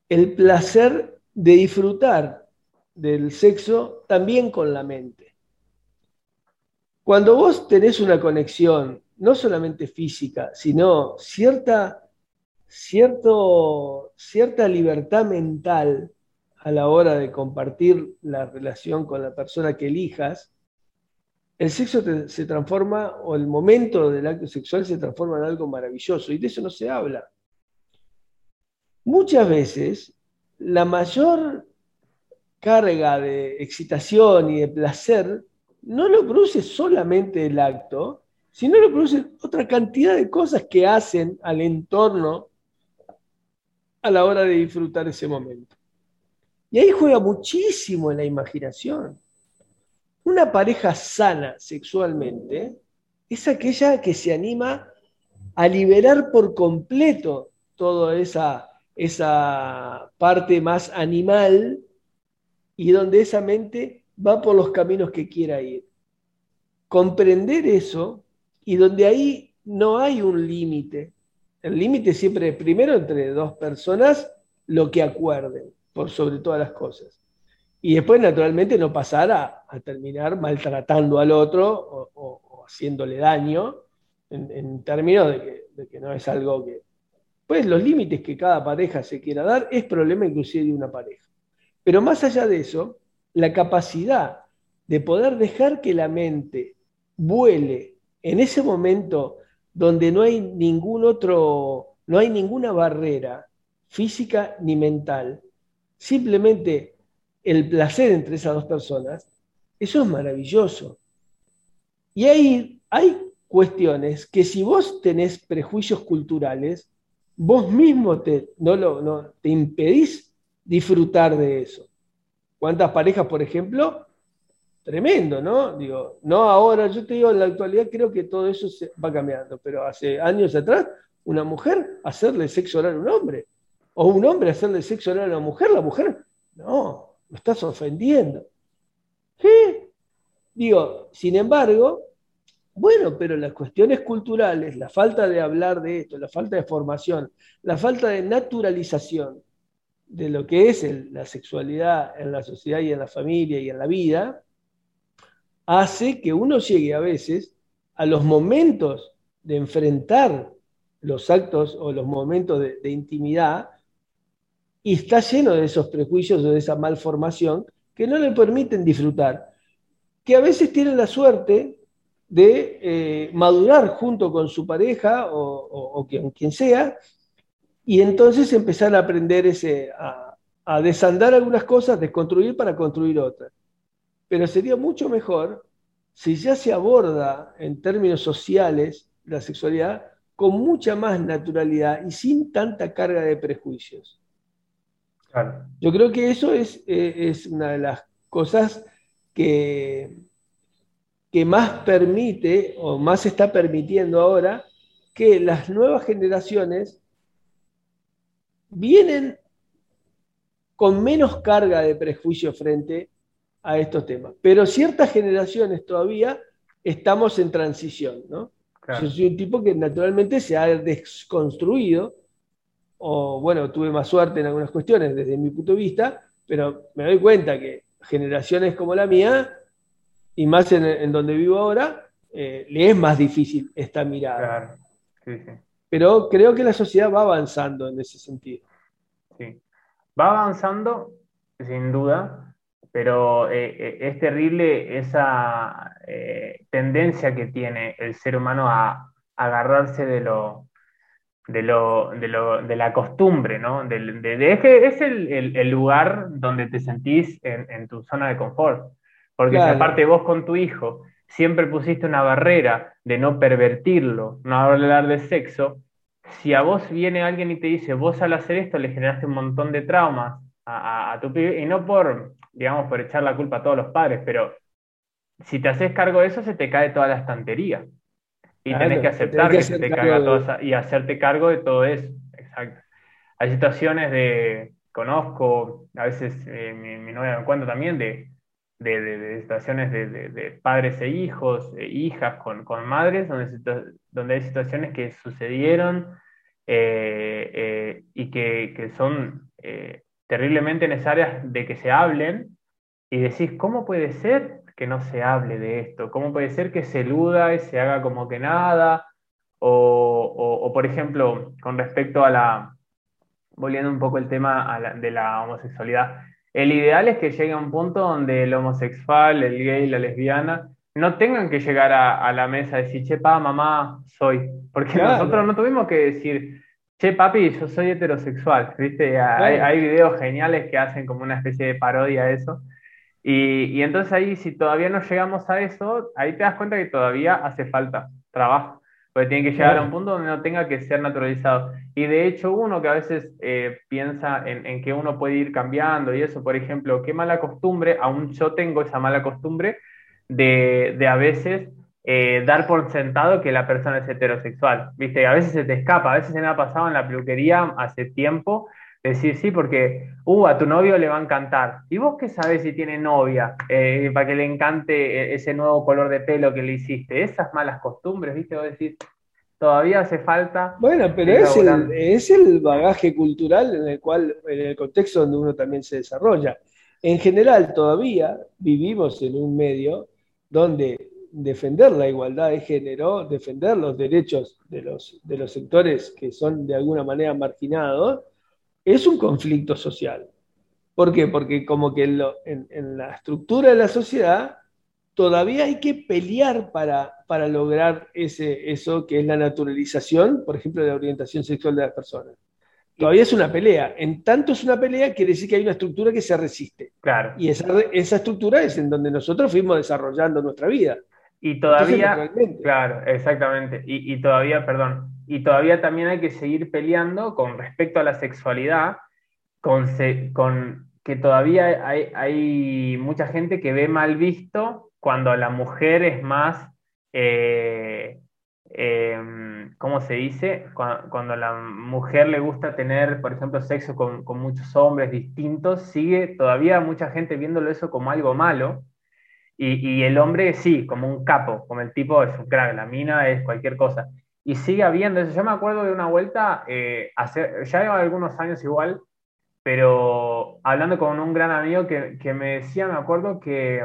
el placer de disfrutar del sexo también con la mente. Cuando vos tenés una conexión, no solamente física, sino cierta, cierto, cierta libertad mental a la hora de compartir la relación con la persona que elijas, el sexo se transforma, o el momento del acto sexual se transforma en algo maravilloso, y de eso no se habla. Muchas veces la mayor carga de excitación y de placer no lo produce solamente el acto, sino lo produce otra cantidad de cosas que hacen al entorno a la hora de disfrutar ese momento. Y ahí juega muchísimo en la imaginación. Una pareja sana sexualmente es aquella que se anima a liberar por completo toda esa, esa parte más animal y donde esa mente va por los caminos que quiera ir. Comprender eso y donde ahí no hay un límite. El límite siempre es primero entre dos personas lo que acuerden, por sobre todas las cosas. Y después, naturalmente, no pasar a, terminar maltratando al otro o, haciéndole daño en, términos de que, de que, no es algo que... Pues los límites que cada pareja se quiera dar es problema inclusive de una pareja. Pero más allá de eso, la capacidad de poder dejar que la mente vuele en ese momento donde no hay ningún otro, no hay ninguna barrera física ni mental, simplemente el placer entre esas dos personas, eso es maravilloso. Y ahí hay cuestiones que si vos tenés prejuicios culturales, vos mismo te, no lo, no, te impedís disfrutar de eso. ¿Cuántas parejas, por ejemplo, tremendo, ¿no? Digo, no ahora, yo te digo, en la actualidad creo que todo eso se va cambiando, pero hace años atrás, una mujer hacerle sexo oral a un hombre, o un hombre hacerle sexo oral a una mujer, la mujer, no, lo estás ofendiendo. ¿Qué? Digo, sin embargo, bueno, pero las cuestiones culturales, la falta de hablar de esto, la falta de formación, la falta de naturalización de lo que es la sexualidad en la sociedad y en la familia y en la vida, hace que uno llegue a veces a los momentos de enfrentar los actos o los momentos de, intimidad y está lleno de esos prejuicios o de esa malformación que no le permiten disfrutar, que a veces tienen la suerte de eh, madurar junto con su pareja o, con quien sea, y entonces empezar a aprender ese, a, a desandar algunas cosas, desconstruir para construir otras pero sería mucho mejor si ya se aborda en términos sociales la sexualidad con mucha más naturalidad y sin tanta carga de prejuicios. Yo creo que eso es, eh, es, una de las cosas que, que más permite o más está permitiendo ahora que las nuevas generaciones vienen con menos carga de prejuicio frente a estos temas. Pero ciertas generaciones todavía estamos en transición, ¿no? Yo soy un tipo que naturalmente se ha desconstruido, o bueno, tuve más suerte en algunas cuestiones desde mi punto de vista, pero me doy cuenta que generaciones como la mía, y más en, donde vivo ahora, eh, le es más difícil esta mirada. Pero creo que la sociedad va avanzando en ese sentido. Sí. Va avanzando, sin duda, pero eh, eh, es terrible esa eh, tendencia que tiene el ser humano a, agarrarse de lo, de, lo, de, lo, de la costumbre, ¿no? De, es el, el, lugar donde te sentís en, en tu zona de confort. Porque si aparte vos con tu hijo siempre pusiste una barrera de no pervertirlo, no hablar de sexo, si a vos viene alguien y te dice, vos al hacer esto le generaste un montón de traumas a, a tu pibe, y no por, digamos, por echar la culpa a todos los padres, pero si te haces cargo de eso, se te cae toda la estantería. Y tenés que aceptar que, se te caiga todo y hacerte cargo de todo eso. Exacto. Hay situaciones de, conozco, a veces eh, mi, novia me cuenta también de, de, situaciones de, padres e hijos, e hijas con, madres, donde, donde hay situaciones que sucedieron eh, eh, y que, que son terriblemente necesarias de que se hablen y decís, ¿cómo puede ser que no se hable de esto? ¿Cómo puede ser que se eluda y se haga como que nada? O, por ejemplo, con respecto a la, volviendo un poco el tema de la homosexualidad, el ideal es que llegue a un punto donde el homosexual, el gay, la lesbiana, no tengan que llegar a, la mesa y decir, che, pa, mamá, soy. Porque nosotros no tuvimos que decir, Che, papi, yo soy heterosexual, ¿viste? Hay, videos geniales que hacen como una especie de parodia a eso. Y, entonces ahí, si todavía no llegamos a eso, ahí te das cuenta que todavía hace falta trabajo. Porque tiene que llegar a un punto donde no tenga que ser naturalizado. Y de hecho uno que a veces eh, piensa en, que uno puede ir cambiando y eso, por ejemplo, qué mala costumbre, aún yo tengo esa mala costumbre de, de a veces eh, dar por sentado que la persona es heterosexual. Viste, a veces se te escapa, a veces se me ha pasado en la peluquería hace tiempo decir sí, porque uh, a tu novio le va a encantar. ¿Y vos qué sabes si tiene novia eh, para que le encante e-, ese nuevo color de pelo que le hiciste? Esas malas costumbres, ¿viste? Vos decís, todavía hace falta. Bueno, pero es el, es el, bagaje cultural en el cual, en el contexto donde uno también se desarrolla. En general, todavía vivimos en un medio donde defender la igualdad de género, defender los derechos de los, de los sectores que son de alguna manera marginados, es un conflicto social. ¿Por qué? Porque como que en, la estructura de la sociedad todavía hay que pelear para, para lograr ese, eso que es la naturalización, por ejemplo, de la orientación sexual de las personas. Todavía es una pelea. En tanto es una pelea, quiere decir que hay una estructura que se resiste. Claro. Y esa, esa estructura es en donde nosotros fuimos desarrollando nuestra vida. Y todavía, claro, exactamente. Y, y, todavía, perdón, y todavía también hay que seguir peleando con respecto a la sexualidad, con, que todavía hay, mucha gente que ve mal visto cuando la mujer es más, eh, em, ¿cómo se dice? Cuando, a la mujer le gusta tener, por ejemplo, sexo con, con muchos hombres distintos, sigue todavía mucha gente viéndolo eso como algo malo. Y, y, el hombre sí, como un capo, como el tipo es un crack, la mina es cualquier cosa y sigue habiendo eso. Yo me acuerdo de una vuelta, eh, hace, ya lleva algunos años igual, pero hablando con un gran amigo que, que me decía, me acuerdo que,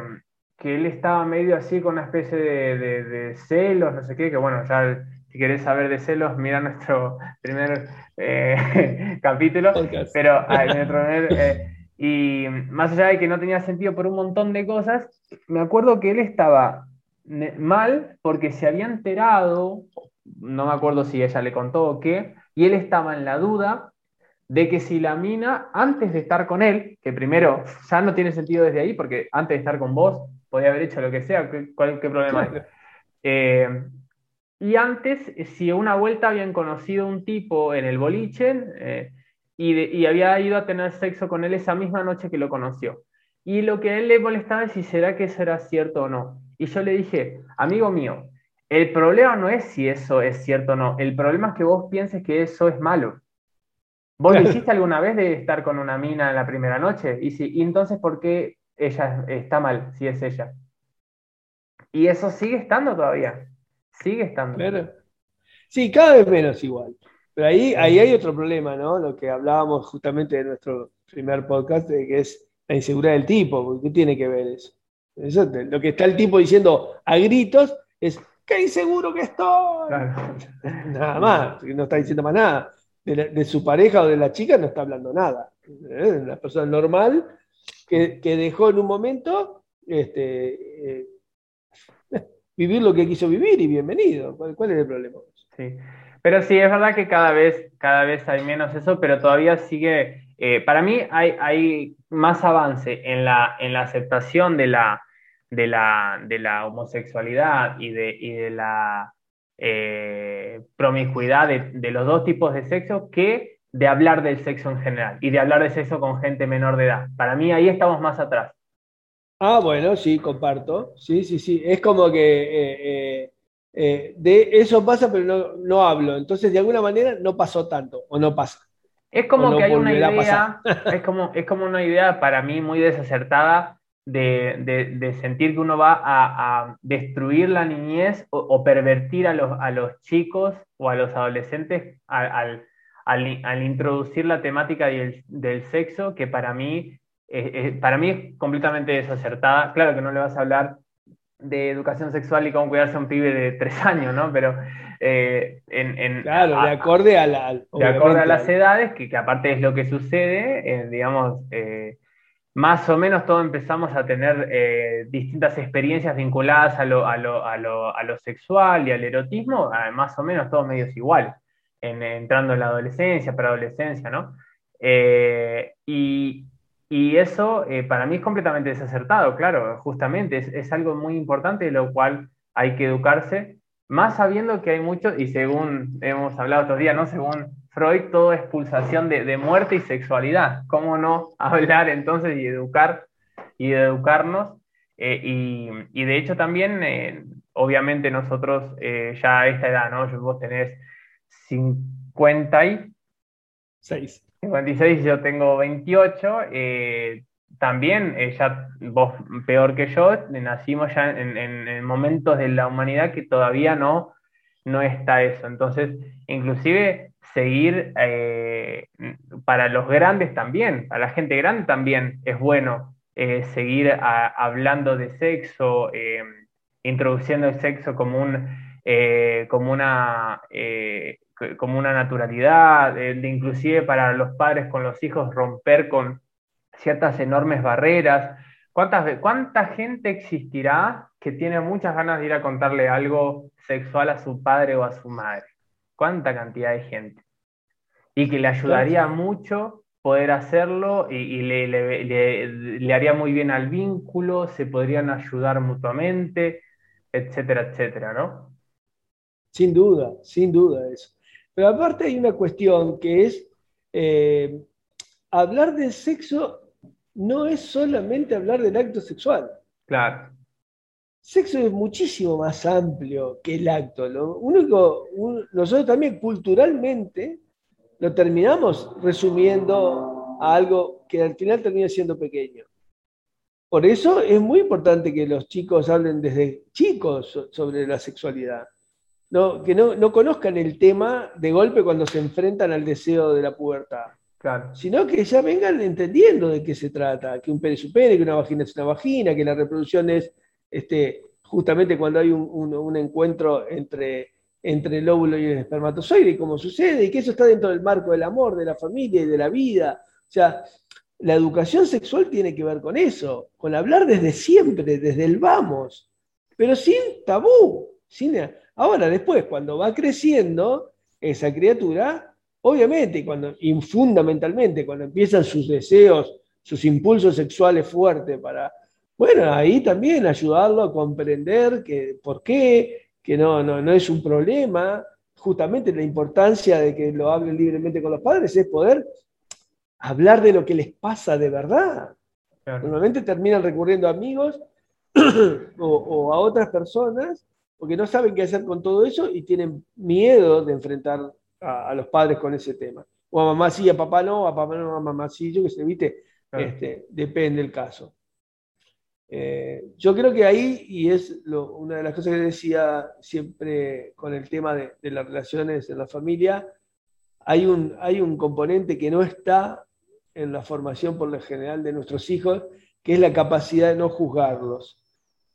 que, él estaba medio así con una especie de, de, celos, no sé qué, que bueno, ya si querés saber de celos, mira nuestro primer eh, capítulo, pero ah, eh, y más allá de que no tenía sentido por un montón de cosas, me acuerdo que él estaba mal porque se había enterado no me acuerdo si ella le contó o qué, y él estaba en la duda de que si la mina, antes de estar con él, que primero ya no tiene sentido desde ahí, porque antes de estar con vos podía haber hecho lo que sea, ¿cuál, qué problema hay? Eh, y antes, si una vuelta habían conocido un tipo en el boliche eh, y, había ido a tener sexo con él esa misma noche que lo conoció. Y lo que a él le molestaba es si será que eso era cierto o no. Y yo le dije, amigo mío, el problema no es si eso es cierto o no, el problema es que vos pienses que eso es malo. ¿Vos lo hiciste alguna vez de estar con una mina en la primera noche? Y, si, entonces, ¿por qué ella está mal si es ella? Y eso sigue estando todavía. Sigue estando. Sí, cada vez menos igual. Pero ahí, ahí hay otro problema, ¿no? Lo que hablábamos justamente de nuestro primer podcast, de que es la inseguridad del tipo. ¿Qué tiene que ver eso? eso lo que está el tipo diciendo a gritos es qué inseguro que estoy. Nada más, no está diciendo más nada. De, su pareja o de la chica no está hablando nada. ¿Eh? Una persona normal que, dejó en un momento este, eh, vivir lo que quiso vivir y bienvenido. ¿Cuál, es el problema? Sí. Pero sí, es verdad que cada vez, cada vez hay menos eso, pero todavía sigue, eh, para mí hay, hay más avance en la, en la aceptación de la, de la, de la homosexualidad y de, y de la eh, promiscuidad de, los dos tipos de sexo que de hablar del sexo en general y de hablar de sexo con gente menor de edad. Para mí ahí estamos más atrás. Ah, bueno, sí, comparto. Sí, sí, sí. Es como que eh, eh, de eso pasa, pero no, no, hablo. Entonces, de alguna manera, no pasó tanto o no pasa. Es como que hay una idea, es como, es como una idea para mí muy desacertada de, sentir que uno va a, destruir la niñez o, pervertir a los, a los, chicos o a los adolescentes al, al, introducir la temática del, del, sexo, que para mí, para mí es completamente desacertada. Claro que no le vas a hablar de educación sexual y cómo cuidarse a un pibe de tres años, ¿no? Pero eh, en, claro, de acorde a, la, de acorde a las edades, que, que, aparte es lo que sucede, eh, digamos, eh, más o menos todos empezamos a tener eh, distintas experiencias vinculadas a lo, sexual y al erotismo, ah, más o menos todos medios igual, en, entrando en la adolescencia, preadolescencia, ¿no? Eh, y, eso eh, para mí es completamente desacertado, claro, justamente, es, es, algo muy importante de lo cual hay que educarse Más sabiendo que hay muchos, y según hemos hablado otros días, ¿no? Según Freud, todo es pulsación de, muerte y sexualidad. ¿Cómo no hablar entonces y educar y educarnos? Eh, y, de hecho también, eh, obviamente nosotros eh, ya a esta edad, ¿no? Vos tenés 56. 56, yo tengo 28. también, ya vos peor que yo, nacimos ya en, momentos de la humanidad que todavía no, no está eso. Entonces, inclusive seguir para los grandes también, para la gente grande también es bueno eh, seguir hablando de sexo, eh, introduciendo el sexo como, un, eh, como, una, como una naturalidad, inclusive para los padres con los hijos romper con ciertas enormes barreras. ¿Cuántas, ¿Cuánta gente existirá que tiene muchas ganas de ir a contarle algo sexual a su padre o a su madre? ¿Cuánta cantidad de gente? Y que le ayudaría mucho poder hacerlo y, le, haría muy bien al vínculo, se podrían ayudar mutuamente, etcétera, etcétera, ¿no? Sin duda, sin duda eso. Pero aparte hay una cuestión que es, eh, hablar de sexo no es solamente hablar del acto sexual. Claro. Sexo es muchísimo más amplio que el acto. Lo único, nosotros también culturalmente lo terminamos resumiendo a algo que al final termina siendo pequeño. Por eso es muy importante que los chicos hablen desde chicos sobre la sexualidad. No, que no, conozcan el tema de golpe cuando se enfrentan al deseo de la pubertad. Sino que ya vengan entendiendo de qué se trata, que un pene es un pene, que una vagina es una vagina, que la reproducción es este, justamente cuando hay un encuentro entre el óvulo y el espermatozoide, como sucede, y que eso está dentro del marco del amor, de la familia y de la vida. O sea, la educación sexual tiene que ver con eso, con hablar desde siempre, desde el vamos, pero sin tabú. Sin... Ahora, después, cuando va creciendo esa criatura, obviamente, cuando, y fundamentalmente, cuando empiezan sus deseos, sus impulsos sexuales fuertes para, bueno, ahí también ayudarlo a comprender que, por qué, que no, no, no es un problema. Justamente la importancia de que lo hablen libremente con los padres es poder hablar de lo que les pasa de verdad. Normalmente terminan recurriendo a amigos o, a otras personas porque no saben qué hacer con todo eso y tienen miedo de enfrentar a, los padres con ese tema. O a mamá sí, a papá no, a papá no, a mamá sí, yo que se viste, este, depende del caso. Eh, yo creo que ahí, y es una de las cosas que decía siempre con el tema de, las relaciones en la familia, hay un, hay un componente que no está en la formación por lo general de nuestros hijos, que es la capacidad de no juzgarlos.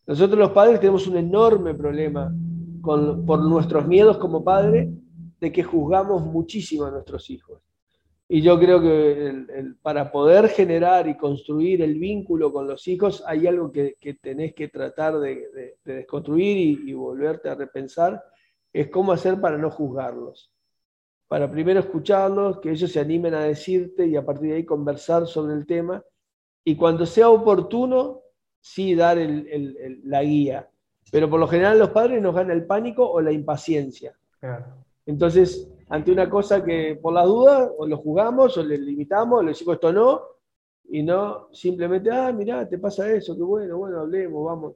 Nosotros los padres tenemos un enorme problema por nuestros miedos como padres de que juzgamos muchísimo a nuestros hijos. Y yo creo que para poder generar y construir el vínculo con los hijos hay algo que, tenés que tratar de, desconstruir y, volverte a repensar, es cómo hacer para no juzgarlos. Para primero escucharlos, que ellos se animen a decirte y a partir de ahí conversar sobre el tema. Y cuando sea oportuno, sí dar la guía. Pero por lo general los padres nos gana el pánico o la impaciencia. Entonces, ante una cosa que por la duda o lo jugamos o le limitamos, le decimos esto no, y no simplemente, ah, mirá, te pasa eso, qué bueno, bueno, hablemos, vamos.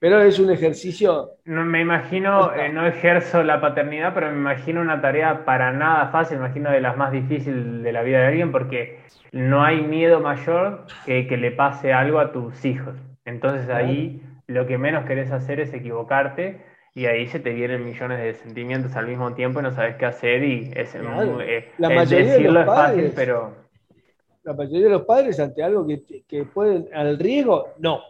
Pero es un ejercicio. No, me imagino, eh, no ejerzo la paternidad, pero me imagino una tarea para nada fácil, me imagino de las más difíciles de la vida de alguien, porque no hay miedo mayor que que le pase algo a tus hijos. Entonces ahí lo que menos querés hacer es equivocarte y ahí se te vienen millones de sentimientos al mismo tiempo y no sabes qué hacer y es, eh, la mayoría de los padres, fácil, pero... La mayoría de los padres ante algo que, que pueden, al riesgo, no.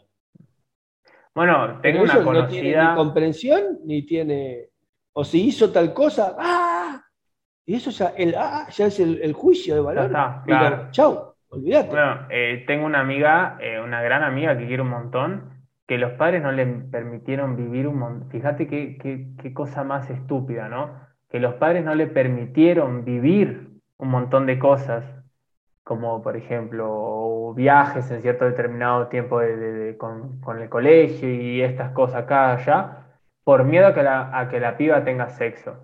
Bueno, tengo una conocida... No tiene ni comprensión, ni tiene... O si hizo tal cosa, ¡ah! Y eso ya, el, ah, ya es el, juicio de valor. está, claro. Chau, olvídate. Bueno, eh, tengo una amiga, eh, una gran amiga que quiero un montón, que los padres no le permitieron vivir un montón. Fíjate qué, qué, cosa más estúpida, ¿no? Que los padres no le permitieron vivir un montón de cosas, como por ejemplo viajes en cierto determinado tiempo con, el colegio y estas cosas acá, allá, por miedo a que la, a que la piba tenga sexo.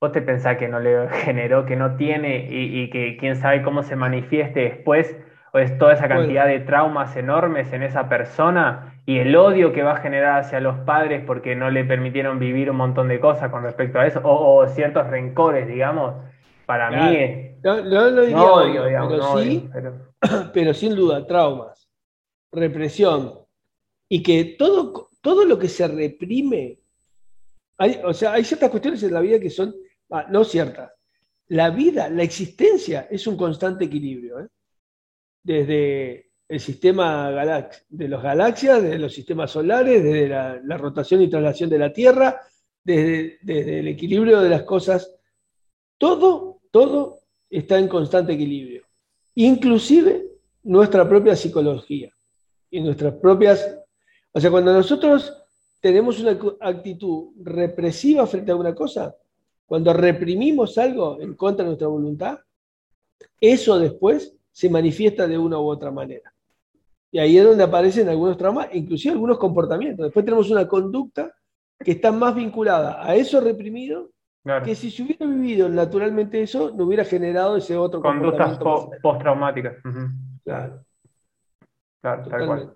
¿Vos te pensás que no le generó, que no tiene y, que quién sabe cómo se manifieste después? ¿O es toda esa cantidad de traumas enormes en esa persona y el odio que va a generar hacia los padres porque no le permitieron vivir un montón de cosas con respecto a eso? O, ciertos rencores, digamos. Para mí. No, lo diría odio, digamos, pero sí, pero sin duda, traumas, represión, y que todo, todo lo que se reprime, hay, o sea, hay ciertas cuestiones en la vida que son, ah, no ciertas, la vida, la existencia es un constante equilibrio, ¿eh? Desde el sistema de los galaxias, desde los sistemas solares, desde la, rotación y traslación de la Tierra, desde, desde el equilibrio de las cosas, todo, todo está en constante equilibrio inclusive nuestra propia psicología y nuestras propias... O sea, cuando nosotros tenemos una actitud represiva frente a una cosa, cuando reprimimos algo en contra de nuestra voluntad, eso después se manifiesta de una u otra manera. Y ahí es donde aparecen algunos traumas, inclusive algunos comportamientos. Después tenemos una conducta que está más vinculada a eso reprimido que si se hubiera vivido naturalmente eso, no hubiera generado ese otro Conductas postraumáticas. Claro. Claro, tal cual.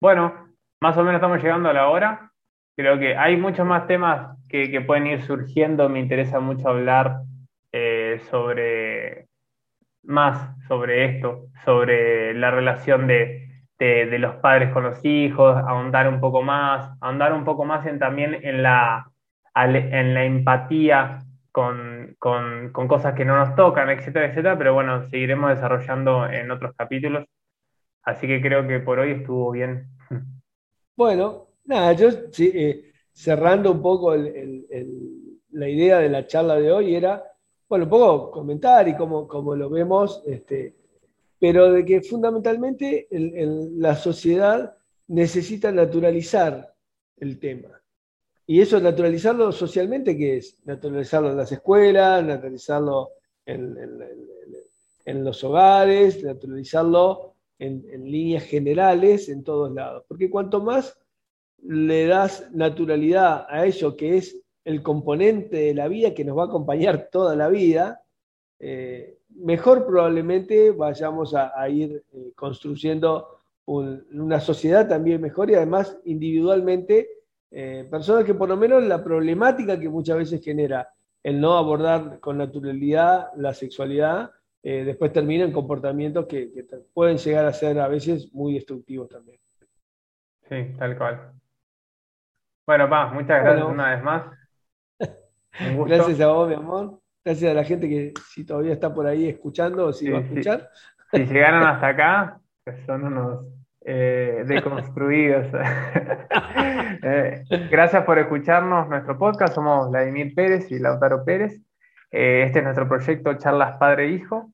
Bueno, más o menos estamos llegando a la hora. Creo que hay muchos más temas que, pueden ir surgiendo. Me interesa mucho hablar eh, sobre más sobre esto, sobre la relación de, de, los padres con los hijos, ahondar un poco más, ahondar un poco más en, también en la en la empatía con, cosas que no nos tocan, etcétera, etcétera, pero bueno, seguiremos desarrollando en otros capítulos. Así que creo que por hoy estuvo bien. Bueno, nada, yo eh, cerrando un poco la idea de la charla de hoy era, bueno, un poco comentar y cómo, lo vemos, este, pero de que fundamentalmente la sociedad necesita naturalizar el tema. Y eso naturalizarlo socialmente, ¿qué es? Naturalizarlo en las escuelas, naturalizarlo en, los hogares, naturalizarlo en, líneas generales, en todos lados. Porque cuanto más le das naturalidad a eso que es el componente de la vida que nos va a acompañar toda la vida, eh, mejor probablemente vayamos a, ir eh, construyendo una sociedad también mejor y además individualmente eh, personas que por lo menos la problemática que muchas veces genera el no abordar con naturalidad la sexualidad, después termina en comportamientos que, pueden llegar a ser a veces muy destructivos también. Sí, tal cual. Bueno, pa, muchas gracias una vez más. Gracias a vos, mi amor. Gracias a la gente que si todavía está por ahí escuchando o si va a escuchar. Si llegaron hasta acá, pues son unos eh, deconstruidos. Eh, gracias por escucharnos nuestro podcast. Somos Vladimir Pérez y Lautaro Pérez. Eh, este es nuestro proyecto Charlas Padre-Hijo,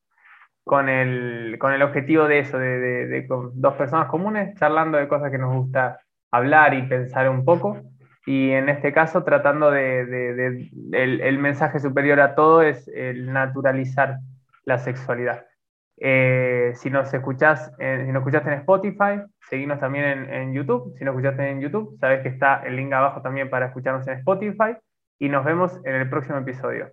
con el, con el objetivo de eso, de, dos personas comunes charlando de cosas que nos gusta hablar y pensar un poco. Y en este caso, tratando de, el mensaje superior a todo es el naturalizar la sexualidad. Eh, si nos escuchás, si nos escuchaste en Spotify, seguimos también en, en, YouTube. Si nos escuchaste en YouTube, sabes que está el link abajo también para escucharnos en Spotify. Y nos vemos en el próximo episodio.